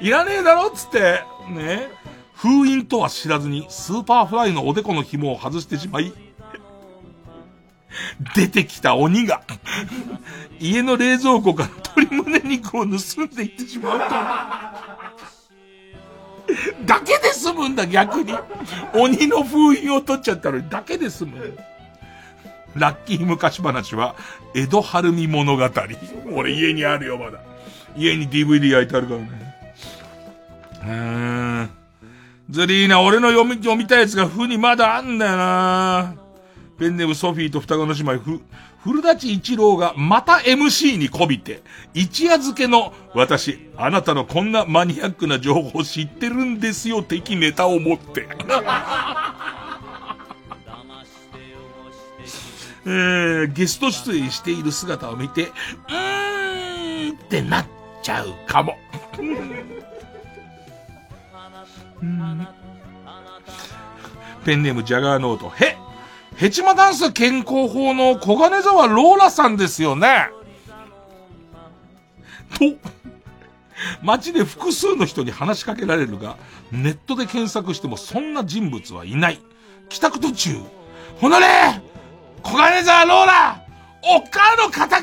いらねえだろっつって。ね。封印とは知らずに、スーパーフライのおでこの紐を外してしまい、出てきた鬼が、家の冷蔵庫から鶏胸肉を盗んでいってしまうと。だけで済むんだ、逆に。鬼の封印を取っちゃったのに、だけで済む。ラッキー昔話は、江戸晴美物語。俺家にあるよ、まだ。家に DVD 焼いてあるからね。うーん。ズリーナ、俺の読み、読みたいやつが風にまだあんだよなペンネームソフィーと双子の姉妹、ふ、古舘一郎がまた MC にこびて、一夜漬けの、私、あなたのこんなマニアックな情報知ってるんですよ、的ネタを持って。えー、ゲスト出演している姿を見て、うーんってなっちゃうかも。ペンネームジャガーノート、へヘチマダンス健康法の小金沢ローラさんですよね。と、街で複数の人に話しかけられるが、ネットで検索してもそんな人物はいない。帰宅途中、ほなれ小金沢ローラおっかの仇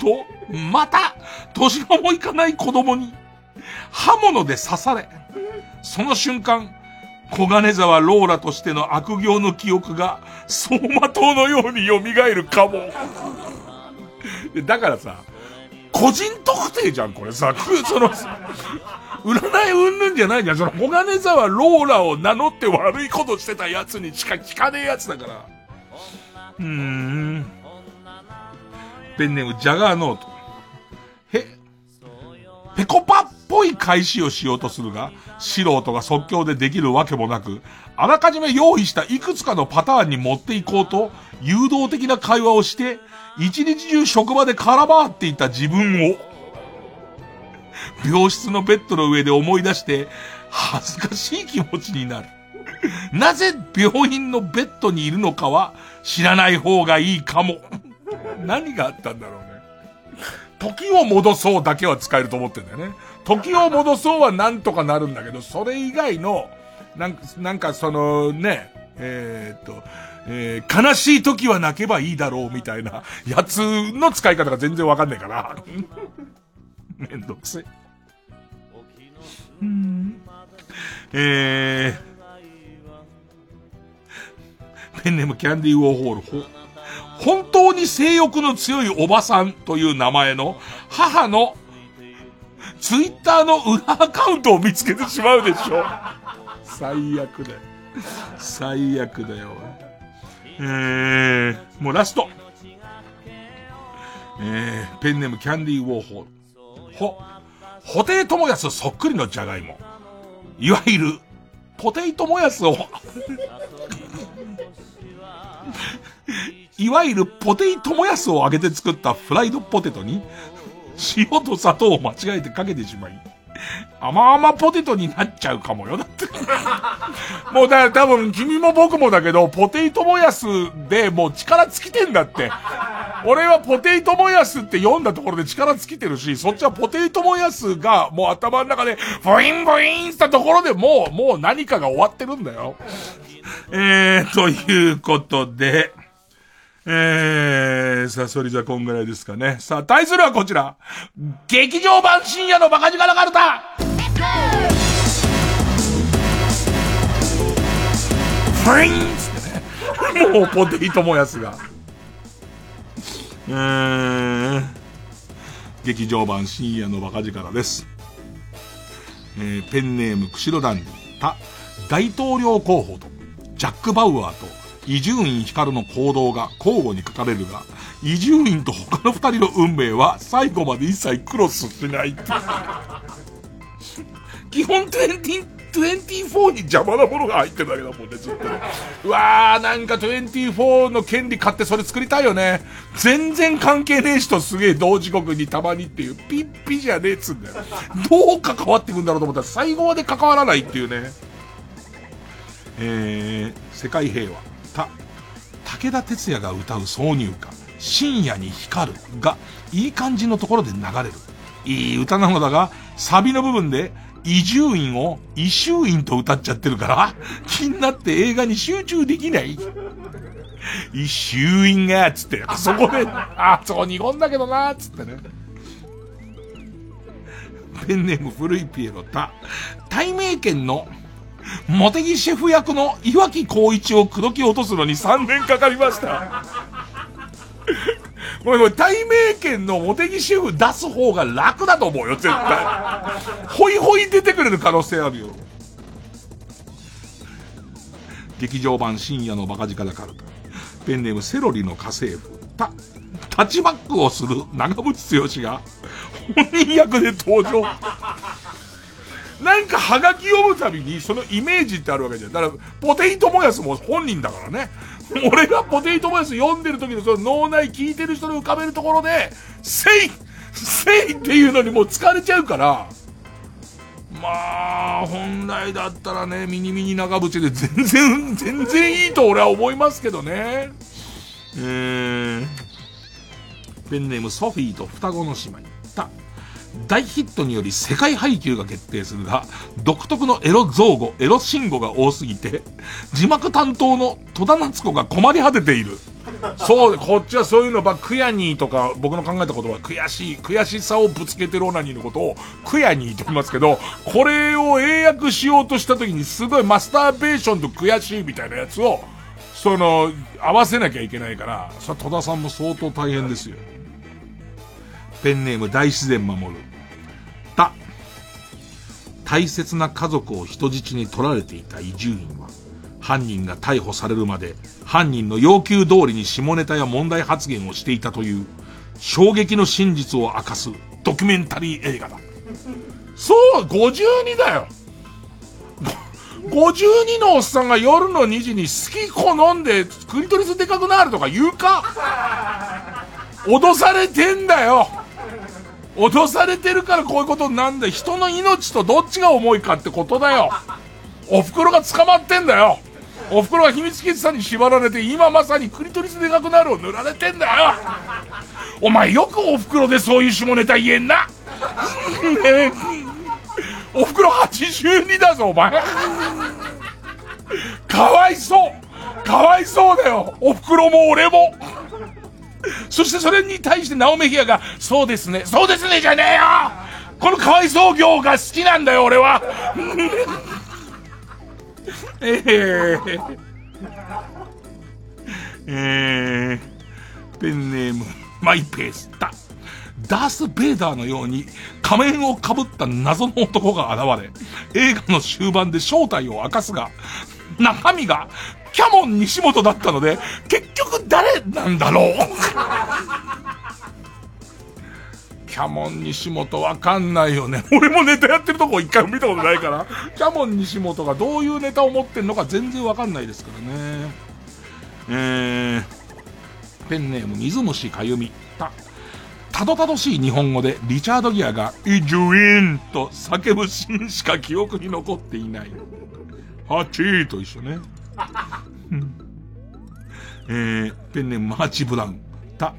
と、また、年がもいかない子供に、刃物で刺され、その瞬間、小金沢ローラとしての悪行の記憶が、走馬灯のように蘇るかも。だからさ、個人特定じゃん、これさ。その、占いうんぬんじゃないじゃん。その小金沢ローラを名乗って悪いことしてたやつにしか聞かねえやつだから。うーん。ペンネーム、ジャガーノート。へ、ペコパっぽい返しをしようとするが、素人が即興でできるわけもなく、あらかじめ用意したいくつかのパターンに持っていこうと、誘導的な会話をして、一日中職場で空回っていた自分を、病室のベッドの上で思い出して、恥ずかしい気持ちになる。なぜ病院のベッドにいるのかは知らない方がいいかも。何があったんだろうね。時を戻そうだけは使えると思ってんだよね。時を戻そうはなんとかなるんだけど、それ以外の、なんか、なんかそのね、えー、っと、えー、悲しい時は泣けばいいだろうみたいな やつの使い方が全然わかんないから。めんどくせえ。うん。えー、ペンネームキャンディーウォーホール、本当に性欲の強いおばさんという名前の母のツイッターの裏アカウントを見つけてしまうでしょ。最悪だよ。最悪だよ。えー、もうラスト。えー、ペンネームキャンディーウォーホー。ほ、ホテイトモヤスそっくりのジャガイモ。いわゆる、ポテイトモヤスをいわゆるポテイトモヤスを揚げて作ったフライドポテトに、塩と砂糖を間違えてかけてしまい、甘々ポテトになっちゃうかもよ。だって。もうだから多分君も僕もだけど、ポテイトモヤスでもう力尽きてんだって。俺はポテイトモヤスって読んだところで力尽きてるし、そっちはポテイトモヤスがもう頭の中で、ブインブインしたところでもう、もう何かが終わってるんだよ。えー、ということで、えー、さあ、それじゃこんぐらいですかね。さあ、対するはこちら。劇場版深夜のバカ力カルタフインつってね。もうポテイトもやすが。えー、劇場版深夜のバカ力です。えーペンネーム釧路ダンディ、た、大統領候補と、ジャック・バウアーと、伊集院光の行動が交互に書かれるが、伊集院と他の二人の運命は最後まで一切クロスしないって。基本20、24に邪魔なものが入ってるだけだもんね、ずっとね。うわー、なんか24の権利買ってそれ作りたいよね。全然関係ねえ人すげえ同時刻にたまにっていう、ピッピじゃねえっつうんだよ。どう関わってくんだろうと思ったら最後まで関わらないっていうね。えー、世界平和。た、武田鉄矢が歌う挿入歌、深夜に光るが、いい感じのところで流れる。いい歌なのだが、サビの部分で、伊集院を伊集院と歌っちゃってるから、気になって映画に集中できない。伊集院が、つってあ、そこで、あ、そこ日本だけどな、つってね。ペンネーム古いピエロた、対名権のモテギシェフ役の岩木光一を口説き落とすのに3年かかりました。これ、これ、対名権のモテギシェフ出す方が楽だと思うよ、絶対。ホイホイ出てくれる可能性あるよ。劇場版深夜のバカ力カルタ。ペンネームセロリの家政婦。た、タッチバックをする長渕剛が本人役で登場。なんかハガキ読むたびにそのイメージってあるわけじゃん。だから、ポテイトモヤスも本人だからね。俺がポテイトモヤス読んでる時のその脳内聞いてる人の浮かべるところで、せいせいっていうのにもう疲れちゃうから、まあ、本来だったらね、ミニミニ長渕で全然、全然いいと俺は思いますけどね。えー、ペンネームソフィーと双子の姉妹。大ヒットにより世界配給が決定するが、独特のエロ造語、エロ信号が多すぎて、字幕担当の戸田夏子が困り果てている。そう、こっちはそういうのば、クヤニーとか、僕の考えたことは、悔しい、悔しさをぶつけてるオナニーのことを、クヤニーと言いますけど、これを英訳しようとした時に、すごいマスターベーションと悔しいみたいなやつを、その、合わせなきゃいけないから、それ戸田さんも相当大変ですよ。ペンネーム大自然守る。大切な家族を人質に取られていた伊集院は、犯人が逮捕されるまで、犯人の要求通りに下ネタや問題発言をしていたという、衝撃の真実を明かすドキュメンタリー映画だ。そう、52だよ。52のおっさんが夜の2時に好き好んでクリトリスでかくなるとか言うか脅されてんだよ脅されてるからこういうことになんだ。人の命とどっちが重いかってことだよ。お袋が捕まってんだよ。お袋が秘密基地さんに縛られて、今まさにクリトリスでかくなるを塗られてんだよ。お前よくお袋でそういう下ネタ言えんな。ね えお袋82だぞ、お前。かわいそう。かわいそうだよ。お袋も俺も。そしてそれに対してナオメヒアが、そうですね、そうですねじゃねえよこのかわいそう業が好きなんだよ、俺は。えええー、ペンネーム、マイペースだ。ダース・ベイダーのように仮面をかぶった謎の男が現れ、映画の終盤で正体を明かすが、中身がキャモン西本だったので、結局誰なんだろう？キャモン西本わかんないよね。俺もネタやってるとこ一回も見たことないから、キャモン西本がどういうネタを持ってんのか全然わかんないですからね。えー、ペンネーム水虫かゆみ。た、たどたどしい日本語でリチャード・ギアが、イジュインと叫ぶシーンしか記憶に残っていない。ハチーと一緒ね。えー、ペンネームマーチ・ブラウン。た、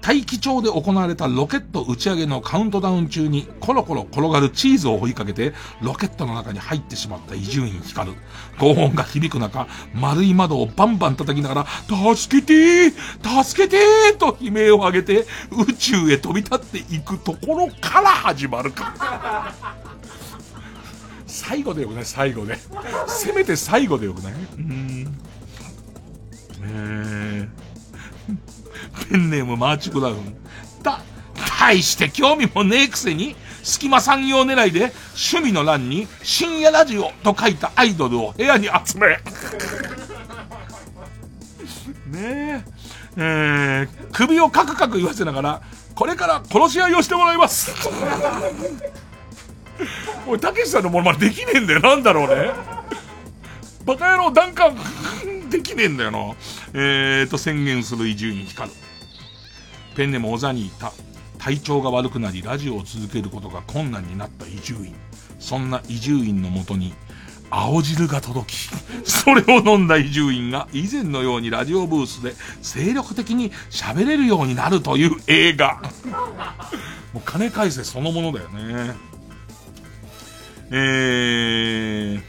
大気町で行われたロケット打ち上げのカウントダウン中にコロコロ転がるチーズを追いかけてロケットの中に入ってしまった伊集院光。轟音が響く中、丸い窓をバンバン叩きながら、助けてー助けてーと悲鳴を上げて宇宙へ飛び立っていくところから始まるか。最後でよくない？最後で。せめて最後でよくない？うん。えー、ペンネームマーチブラウン。た、大して興味もねえくせに、隙間産業狙いで趣味の欄に深夜ラジオと書いたアイドルを部屋に集め。ねえ。えー、首をカクカク言わせながら、これから殺し合いをしてもらいます。おい、たけしさんのものまでできねえんだよ。なんだろうね。バカ野郎、ダンカン できねえんだよな。えーと、宣言する伊集院光。ペンネも小座にいた。体調が悪くなり、ラジオを続けることが困難になった伊集院。そんな伊集院のもとに、青汁が届き、それを飲んだ伊集院が以前のようにラジオブースで精力的に喋れるようになるという映画。もう金返せそのものだよね。えー、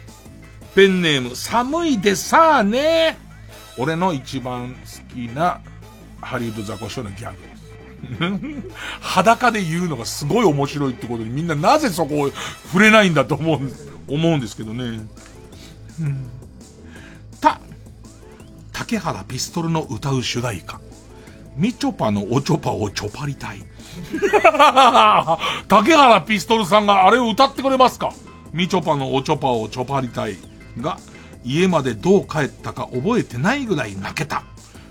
ペンネーム、寒いでさあね。俺の一番好きなハリウッドザコショウのギャグです。裸で言うのがすごい面白いってことにみんななぜそこを触れないんだと思う、思うんですけどね。うん、た、竹原ピストルの歌う主題歌。みちょぱのおちょぱをちょぱりたい。竹原ピストルさんがあれを歌ってくれますか？みちょぱのおちょぱをちょぱりたいが、家までどう帰ったか覚えてないぐらい泣けた。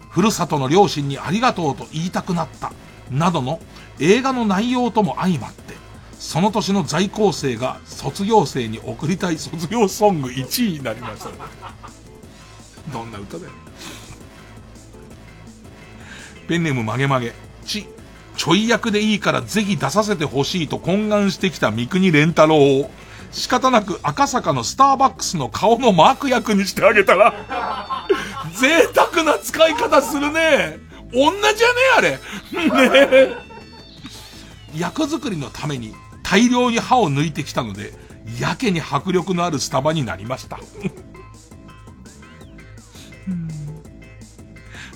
ふるさとの両親にありがとうと言いたくなった。などの映画の内容とも相まって、その年の在校生が卒業生に送りたい卒業ソング1位になりました。どんな歌だよ。ペンネーム曲げ曲げ。ち、ちょい役でいいからぜひ出させてほしいと懇願してきた三国連太郎を、仕方なく赤坂のスターバックスの顔のマーク役にしてあげたら、贅沢な使い方するね。女じゃねあれ。ね役作りのために大量に歯を抜いてきたので、やけに迫力のあるスタバになりました。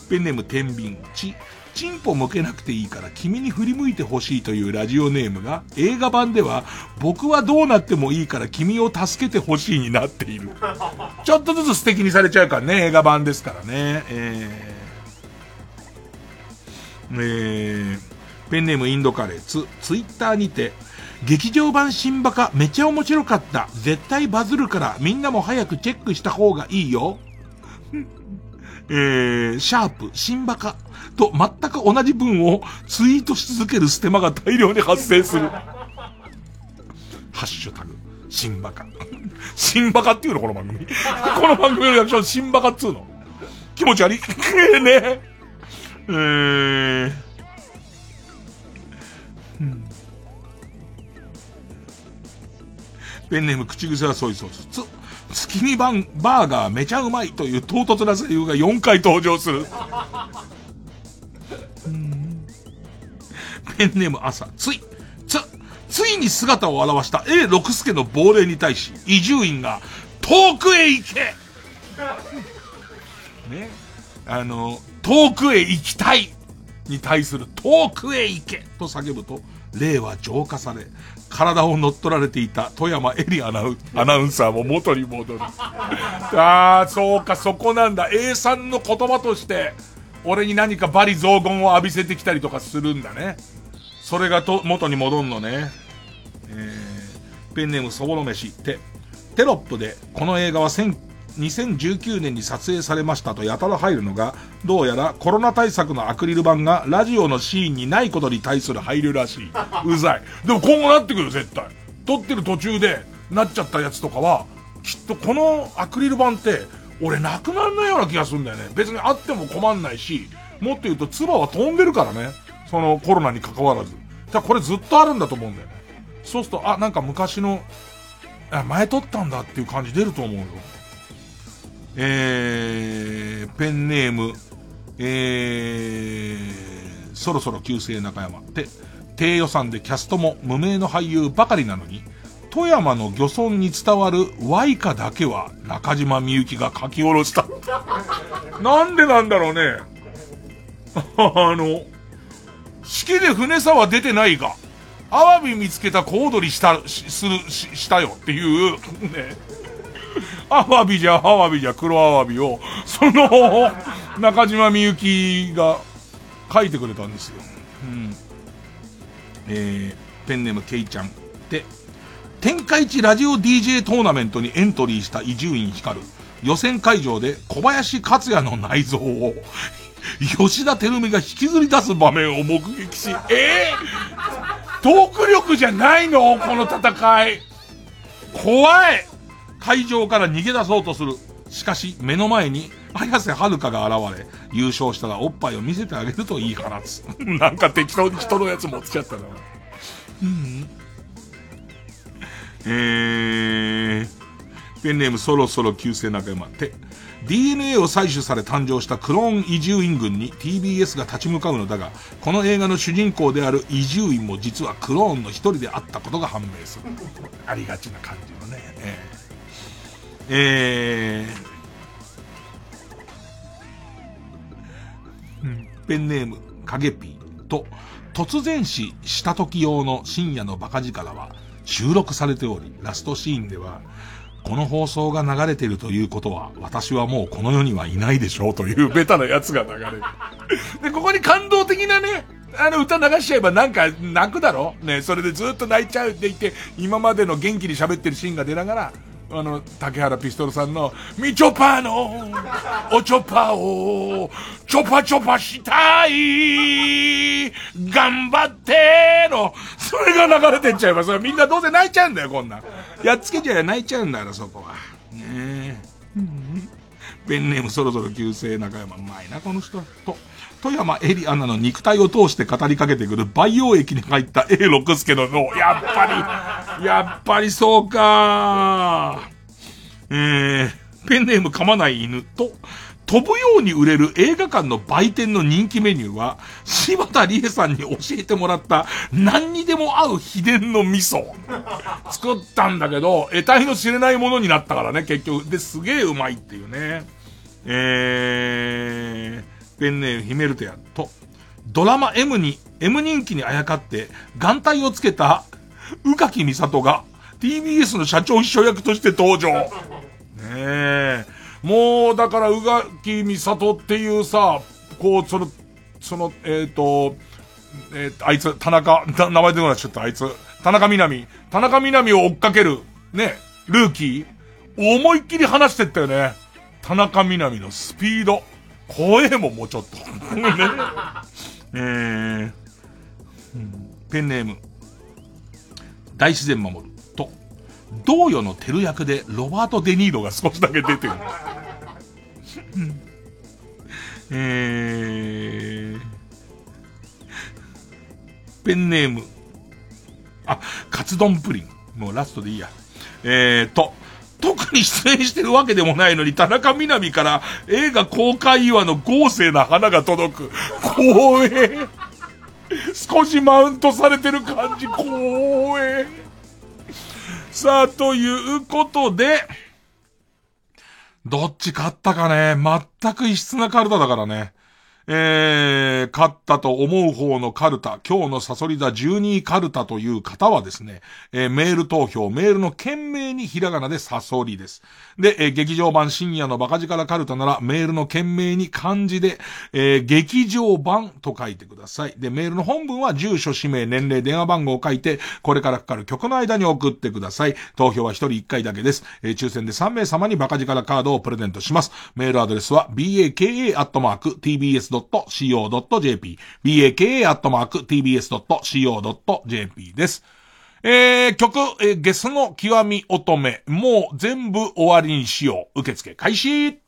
ペンネーム天秤、ち、チンポ向けなくていいから君に振り向いてほしいというラジオネームが映画版では僕はどうなってもいいから君を助けてほしいになっている。ちょっとずつ素敵にされちゃうからね、映画版ですからね。えー、えー、ペンネームインドカレーツ、ツイッターにて、劇場版新バカめちゃ面白かった。絶対バズるからみんなも早くチェックした方がいいよ。えー、シャープ、新バカと全く同じ文をツイートし続けるステマが大量に発生する。ハッシュタグ、新バカ。新バカっていうのこの番組。この番組のリアクシン、新バカっつうの。気持ち悪い。ねえー、うんペンネーム口癖はソイソース。月見バン、バーガーめちゃうまいという唐突なセリフが4回登場する。ペンネーム朝、つい、つ、ついに姿を現した A 六助の亡霊に対し、伊集院が、遠くへ行けね。あの、遠くへ行きたいに対する遠くへ行けと叫ぶと、霊は浄化され、体を乗っ取られていた富山エリアナウアナウンサーも元に戻る。ああ、そうか、そこなんだ。A さんの言葉として、俺に何か罵詈雑言を浴びせてきたりとかするんだね。それがと、元に戻んのね。えー、ペンネームそぼろ飯って、テロップで、この映画は2019年に撮影されましたとやたら入るのが、どうやらコロナ対策のアクリル板がラジオのシーンにないことに対する配慮らしい。うざい。でも今後なってくる絶対。撮ってる途中でなっちゃったやつとかは、きっとこのアクリル板って、俺なくなんないような気がするんだよね。別にあっても困んないし、もっと言うと唾は飛んでるからね。そのコロナに関わらず。じゃこれずっとあるんだと思うんだよね。そうすると、あ、なんか昔の、あ、前撮ったんだっていう感じ出ると思うよ。えー、ペンネーム、えー、そろそろ旧姓中山って、低予算でキャストも無名の俳優ばかりなのに、富山の漁村に伝わる和イカだけは中島みゆきが書き下ろした。なんでなんだろうね。あの、式で船さは出てないが、アワビ見つけた小躍りした、する、ししたよっていう、ね。アワビじゃ、アワビじゃ、黒アワビを、その、中島みゆきが書いてくれたんですよ。うん。えー、ペンネームケイちゃんで、天下一ラジオ DJ トーナメントにエントリーした伊集院光。予選会場で小林克也の内臓を吉田照美が引きずり出す場面を目撃し、えー、トーク力じゃないのこの戦い。怖い会場から逃げ出そうとする。しかし、目の前に、綾瀬はるかが現れ、優勝したらおっぱいを見せてあげると言い放つ。なんか適当に人のやつ持ってきちゃったな。うん。えー、ペンネームそろそろ旧姓中山って、DNA を採取され誕生したクローン移住院軍に TBS が立ち向かうのだが、この映画の主人公である移住院も実はクローンの一人であったことが判明する。ありがちな感じのね。えー、えー、ペンネーム、影ピーと、突然死した時用の深夜のバカ力は収録されており、ラストシーンでは、この放送が流れてるということは、私はもうこの世にはいないでしょうというベタなやつが流れる。で、ここに感動的なね、あの歌流しちゃえばなんか泣くだろね、それでずっと泣いちゃうって言って、今までの元気に喋ってるシーンが出ながら、あの、竹原ピストルさんの、みちょぱの、おちょぱを、ちょぱちょぱしたい、頑張っての、それが流れてっちゃいます。みんなどうせ泣いちゃうんだよ、こんなん。やっつけちゃえ泣いちゃうんだから、そこは。ねえ。ペンネームそろそろ旧姓中山。うまいな、この人。と。富山エリアナの肉体を通して語りかけてくる培養液に入った A 六助の脳。やっぱり、やっぱりそうかえー、ペンネーム噛まない犬と、飛ぶように売れる映画館の売店の人気メニューは、柴田理恵さんに教えてもらった何にでも合う秘伝の味噌。作ったんだけど、得体の知れないものになったからね、結局。で、すげえうまいっていうね。えー、ペンネームヒメルテアと、ドラマ M に、M 人気にあやかって、眼帯をつけた、宇垣美里が、TBS の社長秘書役として登場。ねえ。もう、だから、宇垣美里っていうさ、こう、その、その、えっ、ー、と、えー、あいつ、田中、名前出てこないちょっとあいつ、田中みなみ。田中みなみを追っかける、ね、ルーキー。思いっきり話してったよね。田中みなみのスピード。怖えもん、もうちょっと。ね。えー、ペンネーム。大自然守る。と、同様のテル役でロバート・デ・ニーロが少しだけ出てる。えー、ペンネーム。あ、カツ丼プリン。もうラストでいいや。えーと、特に出演してるわけでもないのに、田中みな実から映画公開祝の豪勢な花が届く。光栄。少しマウントされてる感じ、光栄。さあ、ということで、どっち勝ったかね全く異質なカルタだからね。えー、勝ったと思う方のカルタ、今日のサソリ座12位カルタという方はですね、えー、メール投票、メールの件名にひらがなでサソリです。で、えー、劇場版深夜のバカ力カルタなら、メールの件名に漢字で、えー、劇場版と書いてください。で、メールの本文は住所、氏名、年齢、電話番号を書いて、これからかかる曲の間に送ってください。投票は1人1回だけです。えー、抽選で3名様にバカ力カードをプレゼントします。メールアドレスは、baka.tbs.com baka.co.jp、baka.tbs.co.jp です。えー、曲、えー、ゲスの極み乙女、もう全部終わりにしよう。受付開始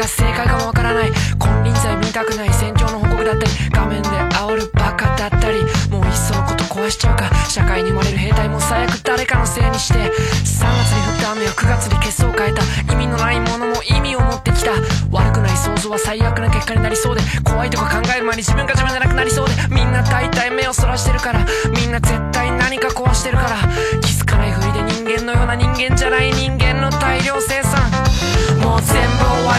が正解かもわからない。金輪際見たくない。戦場の報告だったり画面で煽るバカだったりもういっそのこと壊しちゃうか。社会に生まれる兵隊も最悪誰かのせいにして。3月に降った雨は9月に結相を変えた。意味のないものも意味を持ってきた。悪くない想像は最悪な結果になりそうで。怖いとか考える前に自分が自分じゃなくなりそうで。みんな大体目をそらしてるから。みんな絶対何か壊してるから。気づかないふりで人間のような人間じゃない人間。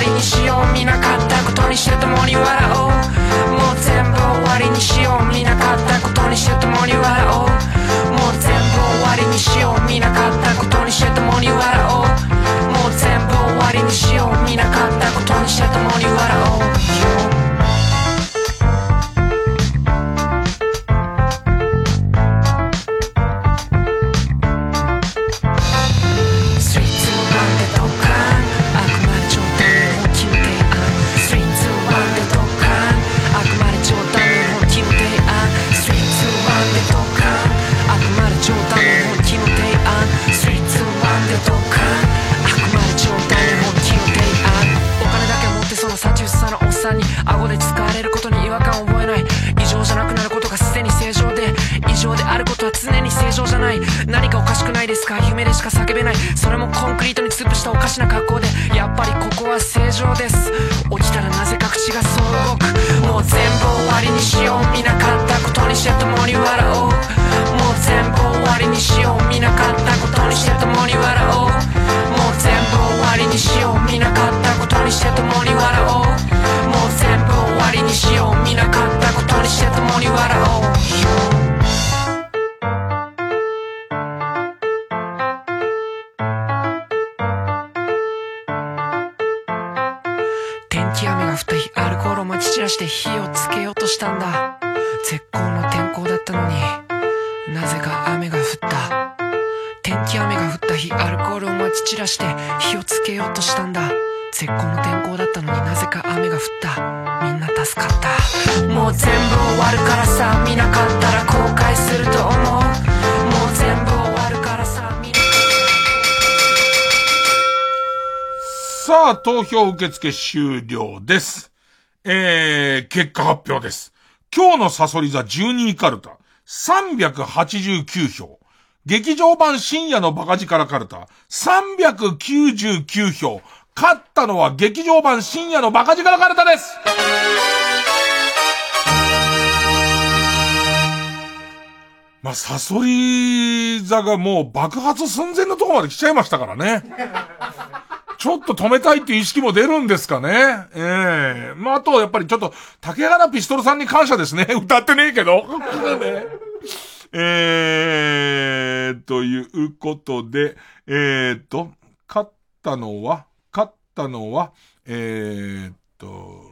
りにしよう。見なかったことにして共に笑おう。もう全部終わりにしよう。見なかったことにして共に笑おう。もう全部終わりにしよう。見なかったことにして共に笑おう。もう全部終わりにしよう。見なかったことにして共に笑おう。正常じゃない。何かおかしくないですか？夢でしか叫べない。それもコンクリートに潰したおかしな格好で。やっぱりここは正常です。起きたらなぜか口がそう動く？もう全部終わりにしよう。見なかったことにして共に笑おう。もう全部終わりにしよう。見なかったことにして共に笑おう。もう全部終わりにしよう。見なかったことにして共に笑おう。もう全部終わりにしよう。見なかったことにして共に笑おう。して火をつけようとしたんだ。絶好の天候だったのに。なぜか雨が降った。天気雨が降った日アルコールをまき散らして火をつけようとしたんだ。絶好の天候だったのになぜか雨が降った。みんな助かった。もう全部終わるからさ。見なかったら後悔すると思う。もう全部終わるからさ。見なさあ、投票受付終了です。えー、結果発表です。今日のサソリ座12位カルタ、389票。劇場版深夜のバカ力カルタ、399票。勝ったのは劇場版深夜のバカ力カルタですまあ、サソリ座がもう爆発寸前のところまで来ちゃいましたからね。ちょっと止めたいっていう意識も出るんですかね。ええまあ、あと、やっぱりちょっと、竹原ピストルさんに感謝ですね。歌ってねえけど。ね えー、ということで、えーと、勝ったのは、勝ったのは、えーと、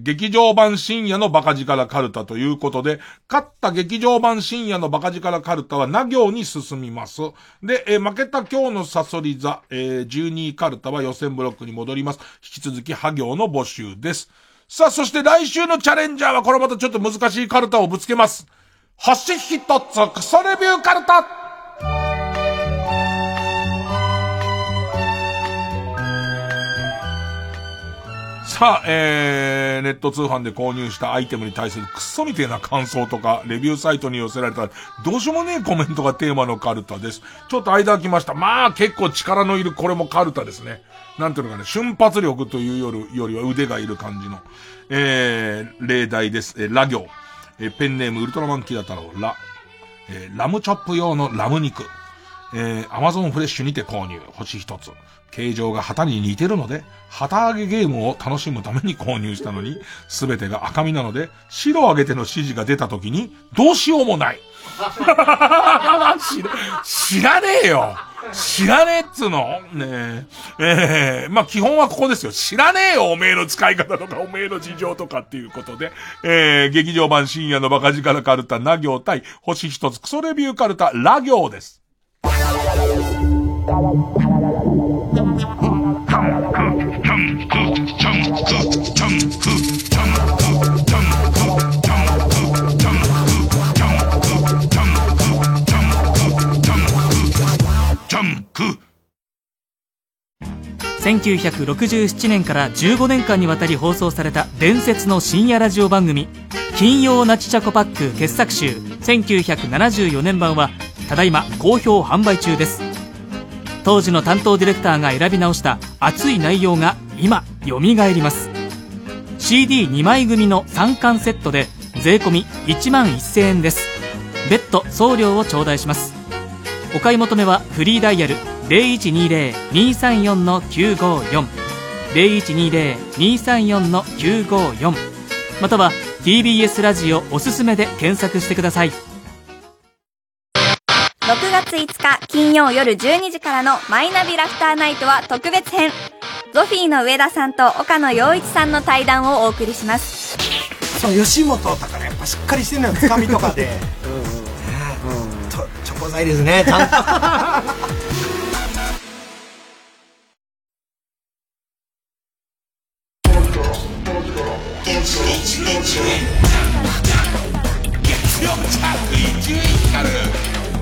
劇場版深夜のバカ力カルタということで、勝った劇場版深夜のバカ力カルタはな行に進みます。で、え負けた今日のサソリ座、えー12位カルタは予選ブロックに戻ります。引き続きハ行の募集です。さあ、そして来週のチャレンジャーはこれまたちょっと難しいカルタをぶつけます。星一つクソレビューカルタさあ、えー、ネット通販で購入したアイテムに対するクソみてえな感想とか、レビューサイトに寄せられた、どうしようもねえコメントがテーマのカルタです。ちょっと間空きました。まあ、結構力のいるこれもカルタですね。なんていうのかね、瞬発力というよりよりは腕がいる感じの、えー、例題です。えー、ラ行。えー、ペンネームウルトラマンキダ太郎、ラ。えー、ラムチョップ用のラム肉。えー、アマゾンフレッシュにて購入。星一つ。形状が旗に似てるので、旗揚げゲームを楽しむために購入したのに、すべてが赤身なので、白を揚げての指示が出た時に、どうしようもない。知ら、ねえよ知らねえっつのねえ。ええまあ基本はここですよ。知らねえよおめえの使い方とか、おめえの事情とかっていうことで。えー、劇場版深夜のバカ力カルタ、な行対、星一つクソレビューカルタ、ラ行です。1967年から15年間にわたり放送された伝説の深夜ラジオ番組「金曜ナチチャコパック傑作集1974年版」はただいま好評販売中です。当時の担当ディレクターが選び直した熱い内容が今よみがえります CD2 枚組の3巻セットで税込1万1000円です。別途送料を頂戴します。お買い求めはフリーダイヤル0120-234-954 0120-234-954または TBS ラジオおすすめで検索してください。6月5日金曜夜12時からのマイナビラフターナイトは特別編。ゾフィーの上田さんと岡野陽一さんの対談をお送りします。そう吉本だからやっぱしっかりしてるのよつかみとかで ですねちゃんと月曜着衣10位光る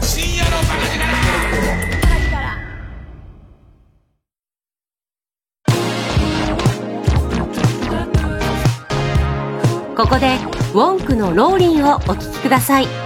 深夜のバカ力ここでウォンクのローリンをお聴きください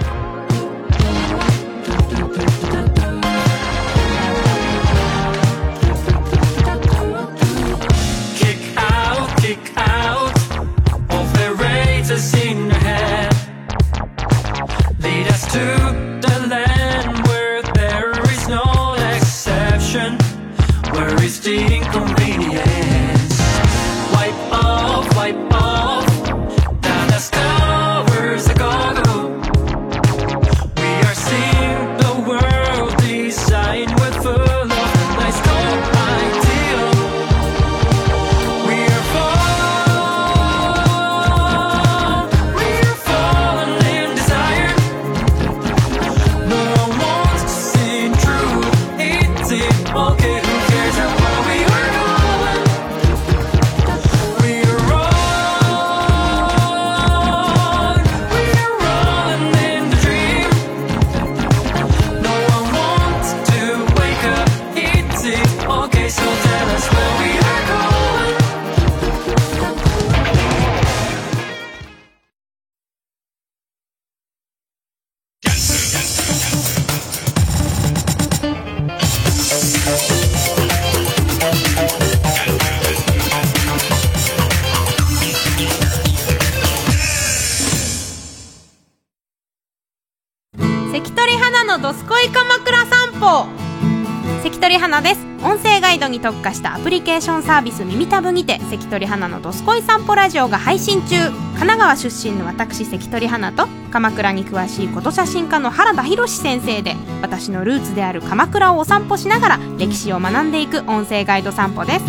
リケーションサービス耳たぶにて関取花のどすこい散歩ラジオが配信中。神奈川出身の私関取花と鎌倉に詳しいこと写真家の原田博先生で私のルーツである鎌倉をお散歩しながら歴史を学んでいく音声ガイド散歩です。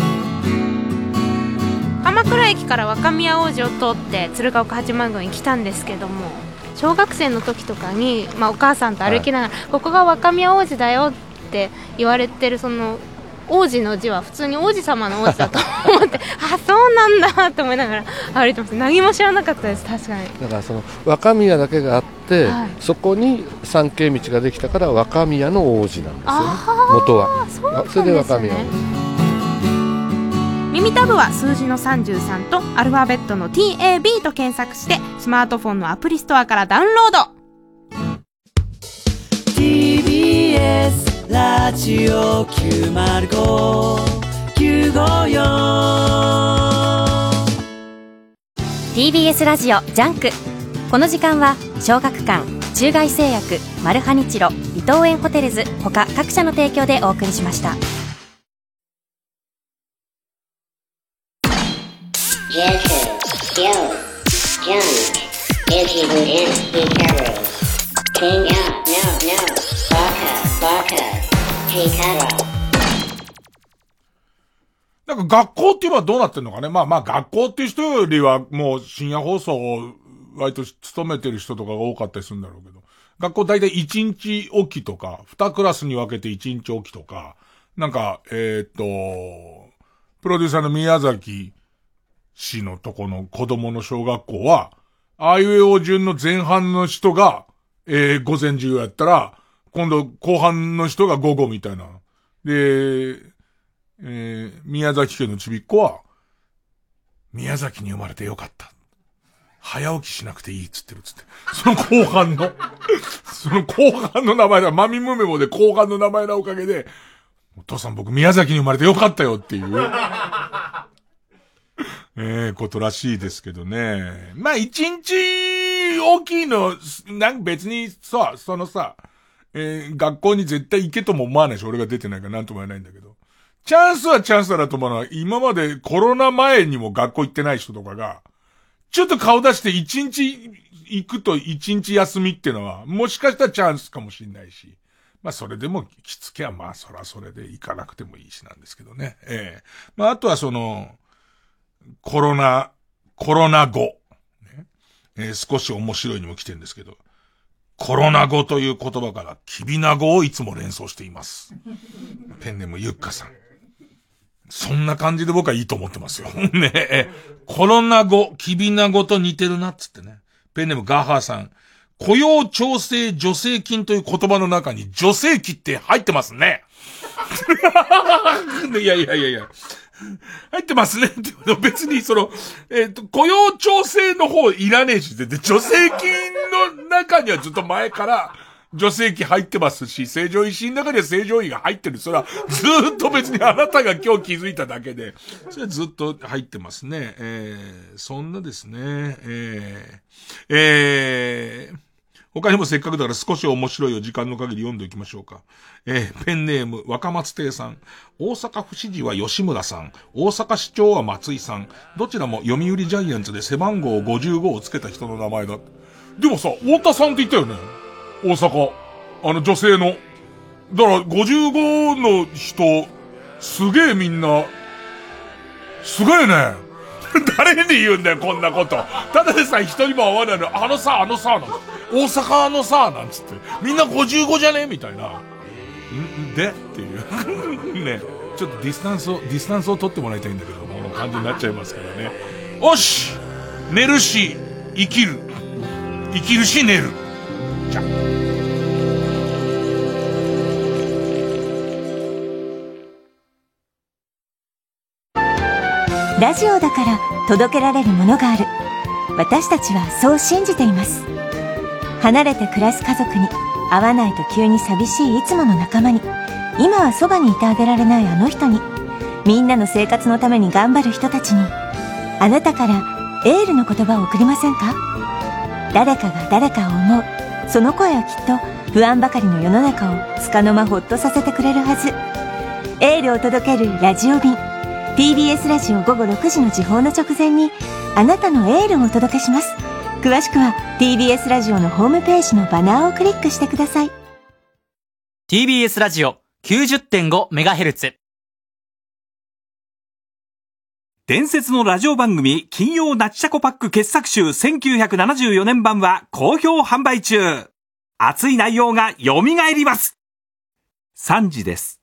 鎌倉駅から若宮王子を通って鶴岡八幡宮に来たんですけども小学生の時とかに、まあ、お母さんと歩きながら、ここが若宮王子だよって言われてるその王子の字は普通に王子様の王子だと思って あそうなんだって思いながら歩いてます。何も知らなかったです。確かに。だからその若宮だけがあって、はい。そこに参詣道ができたから若宮の王子なんですよね。元は。そうなんですね。それで若宮耳タブは数字の33とアルファベットの TAB と検索してスマートフォンのアプリストアからダウンロード TBS ラジオ905954 TBS ラジオジャンクこの時間は小学館中外製薬マルハニチロ伊藤園ホテルズ他各社の提供でお送りしました. King out, no, no. なんか学校って言えばどうなってんのかね？まあまあ学校っていう人よりはもう深夜放送を割と勤めてる人とかが多かったりするんだろうけど。学校大体1日おきとか、2クラスに分けて1日おきとか、なんか、えーっと、プロデューサーの宮崎氏のとこの子供の小学校は、あいうえお順の前半の人が、えー午前中やったら、今度後半の人が午後みたいな。で、えー宮崎家のちびっ子は、宮崎に生まれてよかった。早起きしなくていいっつってるっつって。その後半の、その後半の名前だ。マミムメモで後半の名前のおかげで、お父さん僕宮崎に生まれてよかったよっていう、ええことらしいですけどね。まあ一日大きいの、なんか別にさ、そのさ、えー学校に絶対行けとも思わないし、俺が出てないからなんとも言えないんだけど。チャンスはチャンスだなと思うのは、今までコロナ前にも学校行ってない人とかが、ちょっと顔出して一日行くと一日休みっていうのは、もしかしたらチャンスかもしれないし。まあそれでもきつけはまあそらそれで行かなくてもいいしなんですけどね。ええまああとはその、コロナ、コロナ後、ねえー少し面白いにも来てるんですけど、コロナ語という言葉から、きびな語をいつも連想しています。ペンネームゆっかさん。そんな感じで僕はいいと思ってますよ。ねえ、コロナ語、きびな語と似てるなっつってね。ペンネームガーハーさん。雇用調整助成金という言葉の中に助成金って入ってますね。いやいやいやいや。入ってますねって 別にその、えっ、と、雇用調整の方いらねえし、で、助成金の中にはずっと前から、助成金入ってますし、正常維新の中には正常位が入ってる。それはずっと別にあなたが今日気づいただけで、それはずっと入ってますね。えー、そんなですね、えー、えー、他にもせっかくだから少し面白いを時間の限り読んでおきましょうか。えーペンネーム、若松亭さん。大阪府知事は吉村さん。大阪市長は松井さん。どちらも読売ジャイアンツで背番号55をつけた人の名前だ。でもさ、太田さんって言ったよね。大阪。あの女性の。だから、55の人、すげえみんな、すげえね。誰に言うんだよ、こんなこと。ただでさえ一人も会わないの。あのさ、あのさ、なん大阪のさ、なんつって。みんな55じゃね？みたいな。で？っていう。ね。ちょっとディスタンスを、ディスタンスを取ってもらいたいんだけど、この感じになっちゃいますからね。おし寝るし、生きる。生きるし、寝る。じゃラジオだから届けられるものがある私たちはそう信じています離れて暮らす家族に会わないと急に寂しいいつもの仲間に今はそばにいてあげられないあの人にみんなの生活のために頑張る人たちにあなたからエールの言葉を送りませんか？誰かが誰かを思うその声はきっと不安ばかりの世の中を束の間ほっとさせてくれるはず。エールを届けるラジオ便 TBS ラジオ午後6時の時報の直前にあなたのエールをお届けします。詳しくは TBS ラジオのホームページのバナーをクリックしてください。TBS ラジオ 90.5MHz 伝説のラジオ番組金曜ナッチシャコパック傑作集1974年版は好評販売中。熱い内容が蘇ります。3時です